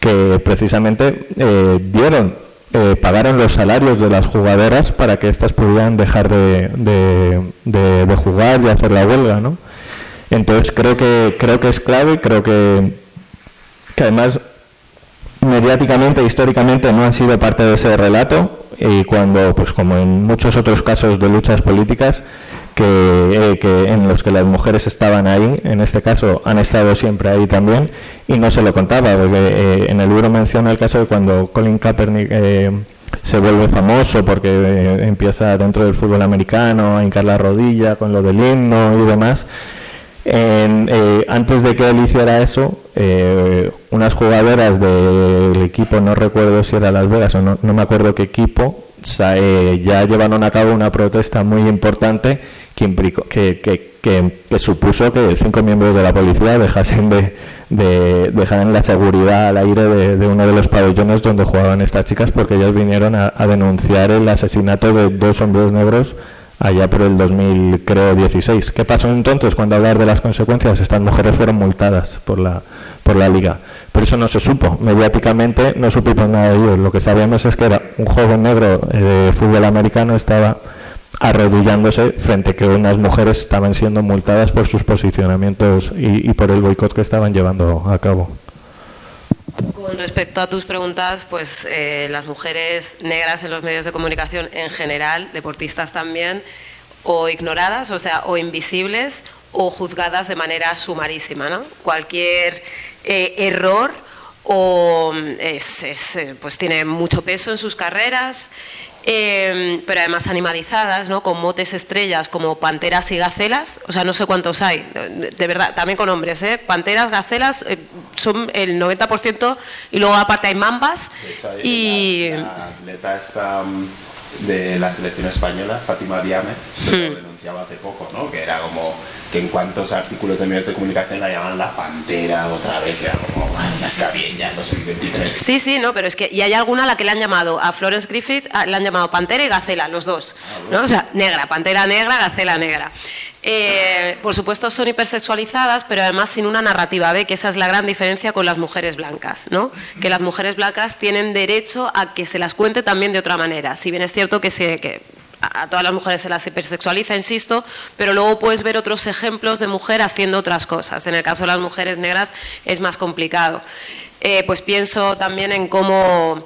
que precisamente eh, dieron, eh, pagaron los salarios de las jugadoras para que éstas pudieran dejar de, de, jugar y hacer la huelga, ¿no? Entonces creo que creo que es clave, creo que, que además mediáticamente, históricamente no han sido parte de ese relato y cuando, pues como en muchos otros casos de luchas políticas, que, eh, que, en los que las mujeres estaban ahí, en este caso han estado siempre ahí también, y no se lo contaba, porque eh, en el libro menciona el caso de cuando Colin Kaepernick eh, se vuelve famoso porque empieza dentro del fútbol americano a hincar la rodilla con lo del himno y demás. antes de que él hiciera eso, unas jugadoras del equipo, no recuerdo si era Las Vegas o no, no me acuerdo qué equipo, ya llevaron a cabo una protesta muy importante que, que, que, supuso que cinco miembros de la policía dejasen de, de dejaran la seguridad al aire de, uno de los pabellones donde jugaban estas chicas porque ellos vinieron a, denunciar el asesinato de dos hombres negros allá por el 2016. ¿Qué pasó entonces cuando hablar de las consecuencias? Estas mujeres fueron multadas por la, por la liga. Pero eso no se supo. Mediáticamente no supimos nada de ello. Lo que sabemos es que era un joven negro eh, de fútbol americano estaba arrodillándose frente a que unas mujeres estaban siendo multadas por sus posicionamientos y, y por el boicot que estaban llevando a cabo. Con respecto a tus preguntas, pues eh, las mujeres negras en los medios de comunicación en general, deportistas también, o ignoradas, o sea, o invisibles, o juzgadas de manera sumarísima. ¿no? Cualquier eh, error o es, es, eh, pues tiene mucho peso en sus carreras eh, pero además animalizadas, ¿no? con motes estrellas como panteras y gacelas, o sea, no sé cuántos hay, de, verdad, también con hombres, ¿eh? panteras, gacelas, eh, son el 90%, y luego aparte hay mambas. y... La, atleta esta de la selección española, Fátima Diame, lo hmm. denunciaba hace poco, ¿no? que era como que en cuantos artículos de medios de comunicación la llaman la pantera otra vez, que era como, ya está bien, ya 2023. Sí, sí, no, pero es que, y hay alguna a la que le han llamado, a Florence Griffith, le han llamado pantera y gacela, los dos, ah, ¿no? O sea, negra, pantera negra, gacela negra. Eh, por supuesto son hipersexualizadas, pero además sin una narrativa ve que esa es la gran diferencia con las mujeres blancas, ¿no? Que las mujeres blancas tienen derecho a que se las cuente también de otra manera. Si bien es cierto que, se, que a todas las mujeres se las hipersexualiza, insisto, pero luego puedes ver otros ejemplos de mujer haciendo otras cosas. En el caso de las mujeres negras es más complicado. Eh, pues pienso también en cómo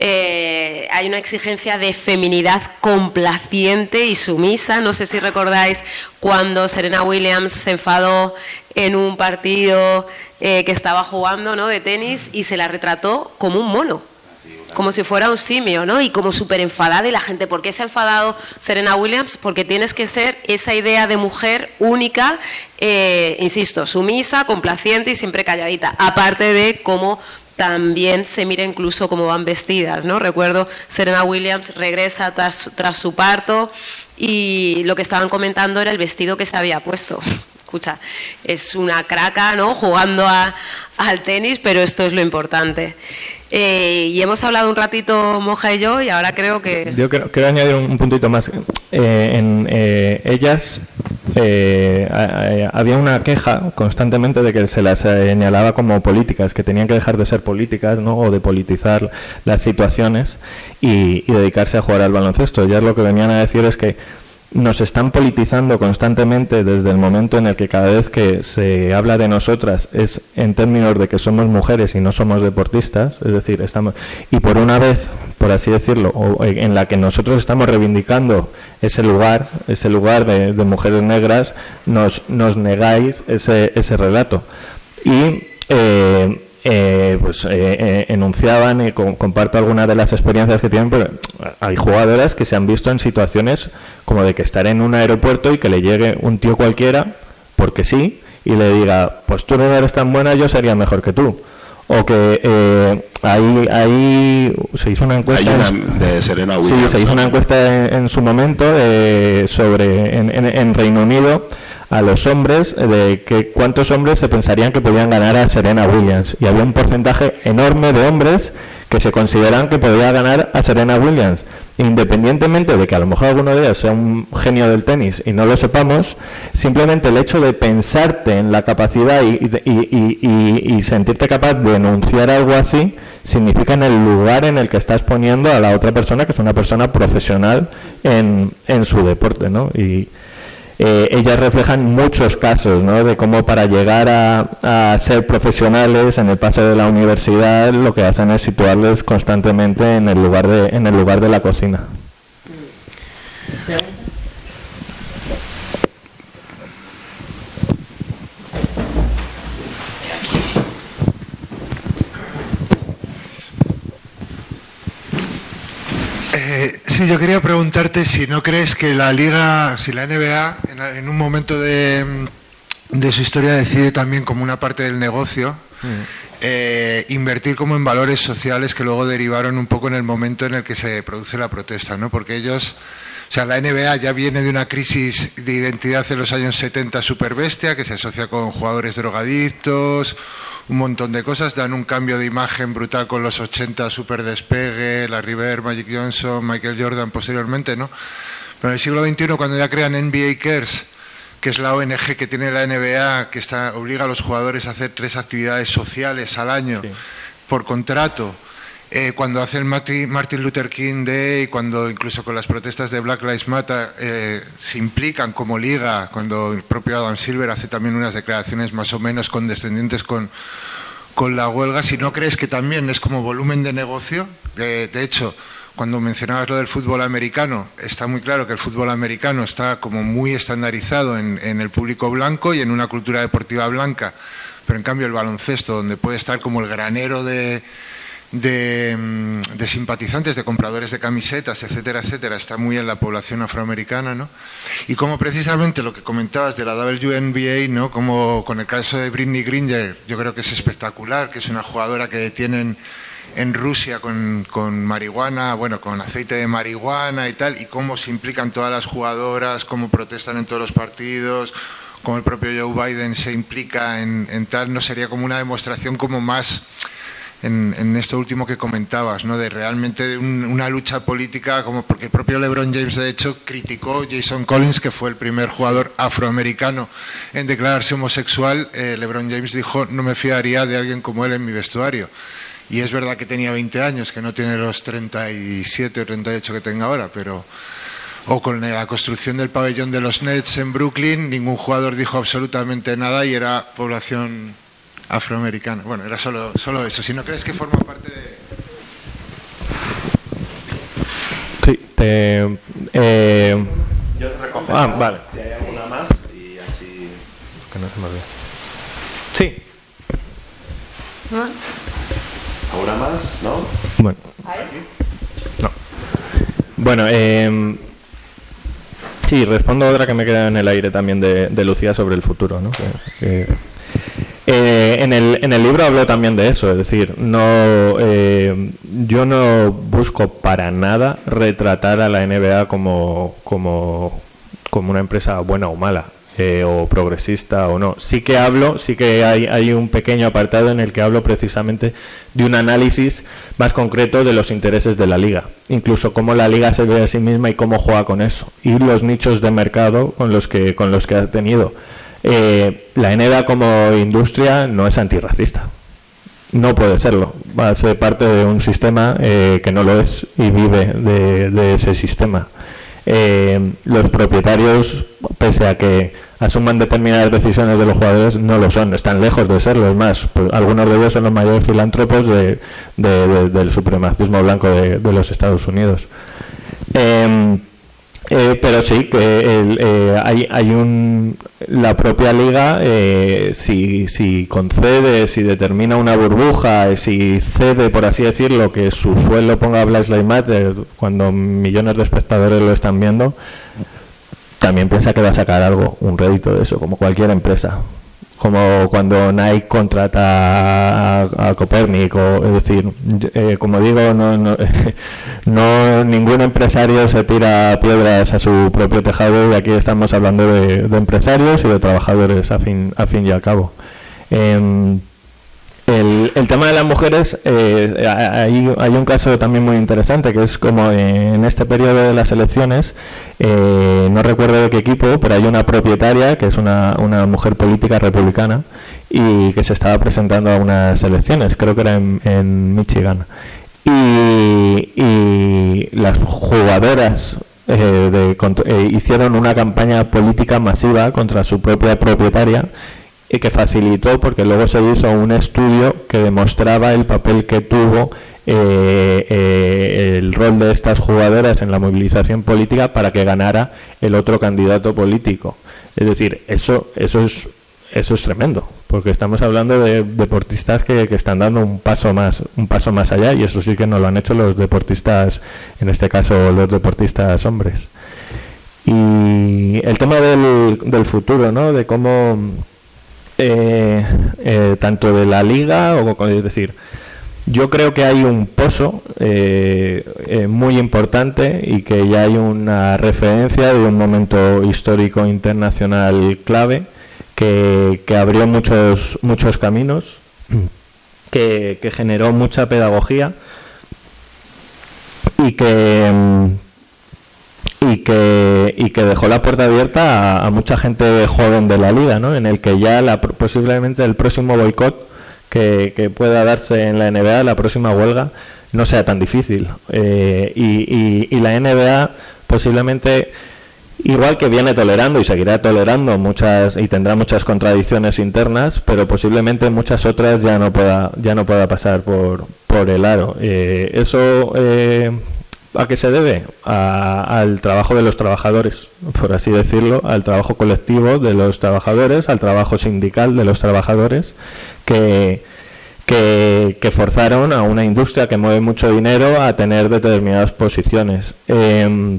eh, hay una exigencia de feminidad complaciente y sumisa. No sé si recordáis cuando Serena Williams se enfadó en un partido eh, que estaba jugando ¿no? de tenis y se la retrató como un mono como si fuera un simio, ¿no? Y como súper enfadada y la gente, ¿por qué se ha enfadado Serena Williams? Porque tienes que ser esa idea de mujer única, eh, insisto, sumisa, complaciente y siempre calladita. Aparte de cómo también se mira incluso cómo van vestidas, ¿no? Recuerdo Serena Williams regresa tras, tras su parto y lo que estaban comentando era el vestido que se había puesto [laughs] escucha, es una craca, ¿no? Jugando al tenis, pero esto es lo importante. Eh, y hemos hablado un ratito Moja y yo y ahora creo que... Yo quiero, añadir un, puntito más. Eh, en eh, ellas había una queja constantemente de que se las señalaba como políticas, que tenían que dejar de ser políticas ¿no? o de politizar las situaciones y, y dedicarse a jugar al baloncesto. Ya lo que venían a decir es que nos están politizando constantemente desde el momento en el que cada vez que se habla de nosotras es en términos de que somos mujeres y no somos deportistas, es decir, estamos y por una vez, por así decirlo, en la que nosotros estamos reivindicando ese lugar, ese lugar de, mujeres negras, nos, nos negáis ese, ese relato. Y eh, eh, pues eh, eh, enunciaban y comparto algunas de las experiencias que tienen, pero hay jugadoras que se han visto en situaciones como de que estar en un aeropuerto y que le llegue un tío cualquiera, porque sí, y le diga, pues tú no eres tan buena, yo sería mejor que tú. O que ahí, ahí se hizo una encuesta. de Serena Sí, se hizo una encuesta en, su momento sobre en, en Reino Unido a los hombres de que cuántos hombres se pensarían que podían ganar a Serena Williams y había un porcentaje enorme de hombres que se consideran que podía ganar a Serena Williams independientemente de que a lo mejor alguno de ellos sea un genio del tenis y no lo sepamos, simplemente el hecho de pensarte en la capacidad y, y, sentirte capaz de enunciar algo así, significa en el lugar en el que estás poniendo a la otra persona, que es una persona profesional en, en su deporte, ¿no? Y, eh, ellas reflejan muchos casos ¿no? de cómo para llegar a, ser profesionales en el paso de la universidad lo que hacen es situarles constantemente en el lugar de, en el lugar de la cocina. Eh, sí, yo quería preguntarte si no crees que la liga, si la NBA en, un momento de, su historia decide también como una parte del negocio mm. eh, invertir como en valores sociales que luego derivaron un poco en el momento en el que se produce la protesta, ¿no? Porque ellos, o sea, la NBA ya viene de una crisis de identidad en los años 70 super bestia que se asocia con jugadores drogadictos un montón de cosas, dan un cambio de imagen brutal con los 80, super despegue, la River, Magic Johnson, Michael Jordan posteriormente, ¿no? Pero en el siglo XXI, cuando ya crean NBA Cares, que es la ONG que tiene la NBA, que está, obliga a los jugadores a hacer tres actividades sociales al año por contrato, eh, cuando hace el Martin Luther King Day, cuando incluso con las protestas de Black Lives Matter eh, se implican como liga, cuando el propio Adam Silver hace también unas declaraciones más o menos condescendientes con, con la huelga, si no crees que también es como volumen de negocio, de hecho, cuando mencionabas lo del fútbol americano, está muy claro que el fútbol americano está como muy estandarizado en, en el público blanco y en una cultura deportiva blanca, pero en cambio el baloncesto, donde puede estar como el granero de Mm, de, simpatizantes, de compradores de camisetas, etcétera, etcétera, está muy en la población afroamericana, ¿no? Y como precisamente lo que comentabas de la WNBA, ¿no? Como con el caso de Britney Green, yo creo que es espectacular, que es una jugadora que detienen en Rusia con, con, marihuana, bueno, con aceite de marihuana y tal, y cómo se implican todas las jugadoras, cómo protestan en todos los partidos, cómo el propio Joe Biden se implica en tal, no sería como una demostración como más en, esto último que comentabas, ¿no? de realmente una lucha política, como porque el propio LeBron James de hecho criticó Jason Collins, que fue el primer jugador afroamericano en declararse homosexual. Eh, LeBron James dijo, no me fiaría de alguien como él en mi vestuario. Y es verdad que tenía 20 años, que no tiene los 37 o 38 que tenga ahora, pero... O con la construcción del pabellón de los Nets en Brooklyn, ningún jugador dijo absolutamente nada y era población afroamericana. Bueno, era solo, solo eso. Si no crees que forma parte de... Sí, te... Eh... Yo te recojo. Ah, vale. Si hay alguna más y así... Que no se me olvide. Sí. ¿Alguna más? ¿No? Bueno. No. Bueno, eh... Sí, respondo a otra que me queda en el aire también de, de Lucía sobre el futuro, ¿no? Que, que eh, en, el, en el libro hablo también de eso, es decir, no, eh, yo no busco para nada retratar a la NBA como, una empresa buena o mala. Eh, o progresista o no. Sí que hablo, sí que hay, hay un pequeño apartado en el que hablo precisamente de un análisis más concreto de los intereses de la liga, incluso cómo la liga se ve a sí misma y cómo juega con eso, y los nichos de mercado con los que, con los que ha tenido. Eh, la NBA como industria no es antirracista. No puede serlo. Hace parte de un sistema eh, que no lo es y vive de, ese sistema. Eh, los propietarios, pese a que asuman determinadas decisiones de los jugadores, no lo son, están lejos de serlo. Es más, pues, algunos de ellos son los mayores filántropos del supremacismo blanco de, los Estados Unidos. Pero sí, que eh, hay, hay un, la propia liga, eh, si, si concede, si determina una burbuja, si cede, por así decirlo, que su suelo ponga Black Lives Matter cuando millones de espectadores lo están viendo, también piensa que va a sacar algo, un rédito de eso, como cualquier empresa como cuando Nike contrata a, Copérnico, es decir, eh, como digo, no, [laughs] no, ningún empresario se tira piedras a su propio tejado y aquí estamos hablando de, empresarios y de trabajadores a fin, a fin y al cabo. Em, el, el, tema de las mujeres, eh, hay, hay, un caso también muy interesante, que es como en este periodo de las elecciones, eh, no recuerdo de qué equipo, pero hay una propietaria, que es una, una, mujer política republicana, y que se estaba presentando a unas elecciones, creo que era en, Michigan. Y, y, las jugadoras eh, de, hicieron una campaña política masiva contra su propia propietaria y que facilitó porque luego se hizo un estudio que demostraba el papel que tuvo eh, eh, el rol de estas jugadoras en la movilización política para que ganara el otro candidato político. Es decir, eso, eso es eso es tremendo, porque estamos hablando de deportistas que, que, están dando un paso más, un paso más allá, y eso sí que no lo han hecho los deportistas, en este caso los deportistas hombres. Y el tema del, del futuro, ¿no? De cómo eh, eh, tanto de la liga, o es decir, yo creo que hay un pozo eh, muy importante y que ya hay una referencia de un momento histórico internacional clave que, abrió muchos, muchos caminos, que, generó mucha pedagogía y que, y que, y que dejó la puerta abierta a, mucha gente joven de la liga, ¿no? en el que ya la, posiblemente el próximo boicot que, pueda darse en la NBA, la próxima huelga, no sea tan difícil. Eh, y, y, la NBA posiblemente, igual que viene tolerando y seguirá tolerando muchas y tendrá muchas contradicciones internas, pero posiblemente muchas otras ya no pueda, ya no pueda pasar por, por el aro. Eh, eso eh, ¿A qué se debe? al trabajo de los trabajadores, por así decirlo, al trabajo colectivo de los trabajadores, al trabajo sindical de los trabajadores, que, que, forzaron a una industria que mueve mucho dinero a tener determinadas posiciones. Em,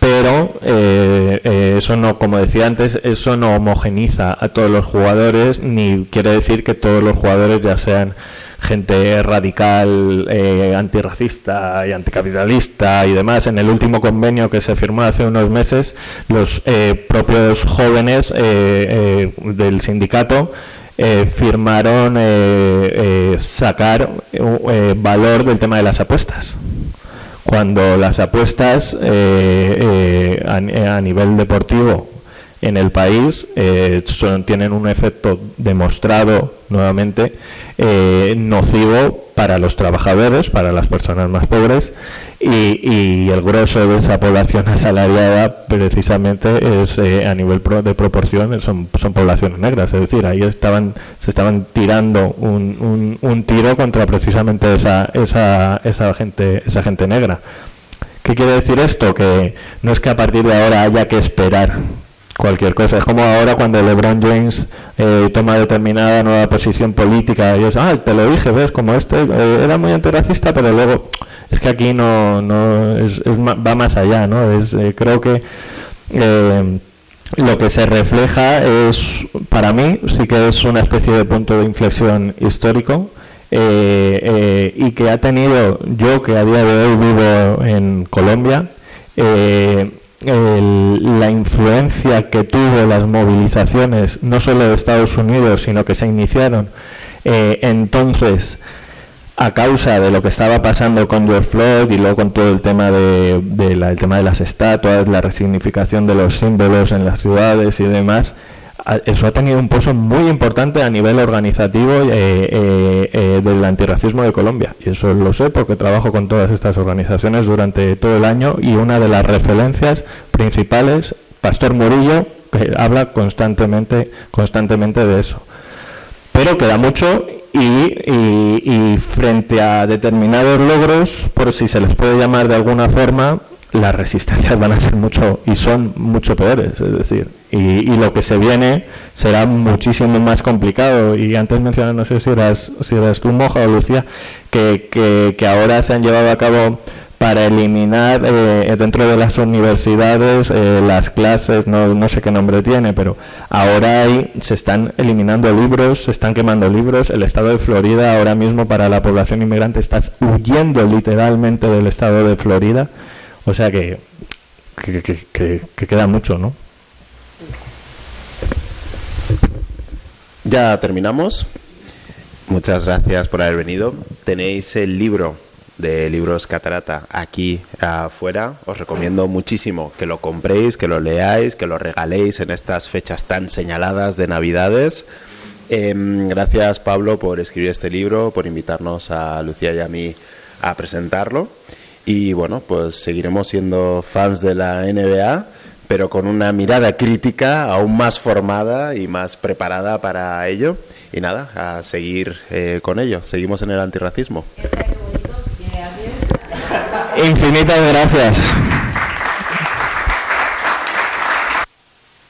pero eh, eh, eso no, como decía antes, eso no homogeniza a todos los jugadores, ni quiere decir que todos los jugadores ya sean gente radical, eh, antirracista y anticapitalista y demás. En el último convenio que se firmó hace unos meses, los eh, propios jóvenes eh, del sindicato firmaron sacar valor del tema de las apuestas. Cuando las apuestas a, nivel deportivo en el país tienen un efecto demostrado nuevamente eh, nocivo para los trabajadores, para las personas más pobres y, el grueso de esa población [laughs] asalariada precisamente es eh, a nivel de proporción son, son poblaciones negras, es decir, ahí estaban se estaban tirando un, un, tiro contra precisamente esa, esa, esa gente esa gente negra. ¿Qué quiere decir esto? Que no es que a partir de ahora haya que esperar cualquier cosa. Es como ahora cuando LeBron James eh, toma determinada nueva posición política y es, ah, te lo dije, ves, como este eh, era muy antirracista, pero luego es que aquí no, no es, va más allá, ¿no? Es, eh, creo que lo que se refleja es, para mí, sí que es una especie de punto de inflexión histórico. y que ha tenido, yo que a día de hoy vivo en Colombia, la influencia que tuvo las movilizaciones, no solo de Estados Unidos, sino que se iniciaron eh, entonces a causa de lo que estaba pasando con George Floyd y luego con todo el tema de, el tema de las estatuas, la resignificación de los símbolos en las ciudades y demás, eso ha tenido un pozo muy importante a nivel organizativo eh, eh, eh, del antirracismo de Colombia. Y eso lo sé porque trabajo con todas estas organizaciones durante todo el año y una de las referencias principales, Pastor Murillo, que habla constantemente, constantemente de eso. Pero queda mucho y frente a determinados logros, por si se les puede llamar de alguna forma, las resistencias van a ser mucho y son mucho peores, es decir, y, lo que se viene será muchísimo más complicado. Y antes mencioné, no sé si eras, si eras tú, Moja o Lucía, que, que, ahora se han llevado a cabo para eliminar eh, dentro de las universidades eh, las clases, no, no sé qué nombre tiene, pero ahora hay, se están eliminando libros, se están quemando libros. El estado de Florida ahora mismo para la población inmigrante está huyendo literalmente del estado de Florida o sea que, que, queda mucho, ¿no? Ya terminamos. Muchas gracias por haber venido. Tenéis el libro de libros Catarata aquí afuera. Os recomiendo muchísimo que lo compréis, que lo leáis, que lo regaléis en estas fechas tan señaladas de Navidades. Em, gracias Pablo por escribir este libro, por invitarnos a Lucía y a mí a presentarlo. Y bueno, pues seguiremos siendo fans de la NBA, pero con una mirada crítica aún más formada y más preparada para ello. Y nada, a seguir eh, con ello. Seguimos en el antirracismo. Infinitas gracias.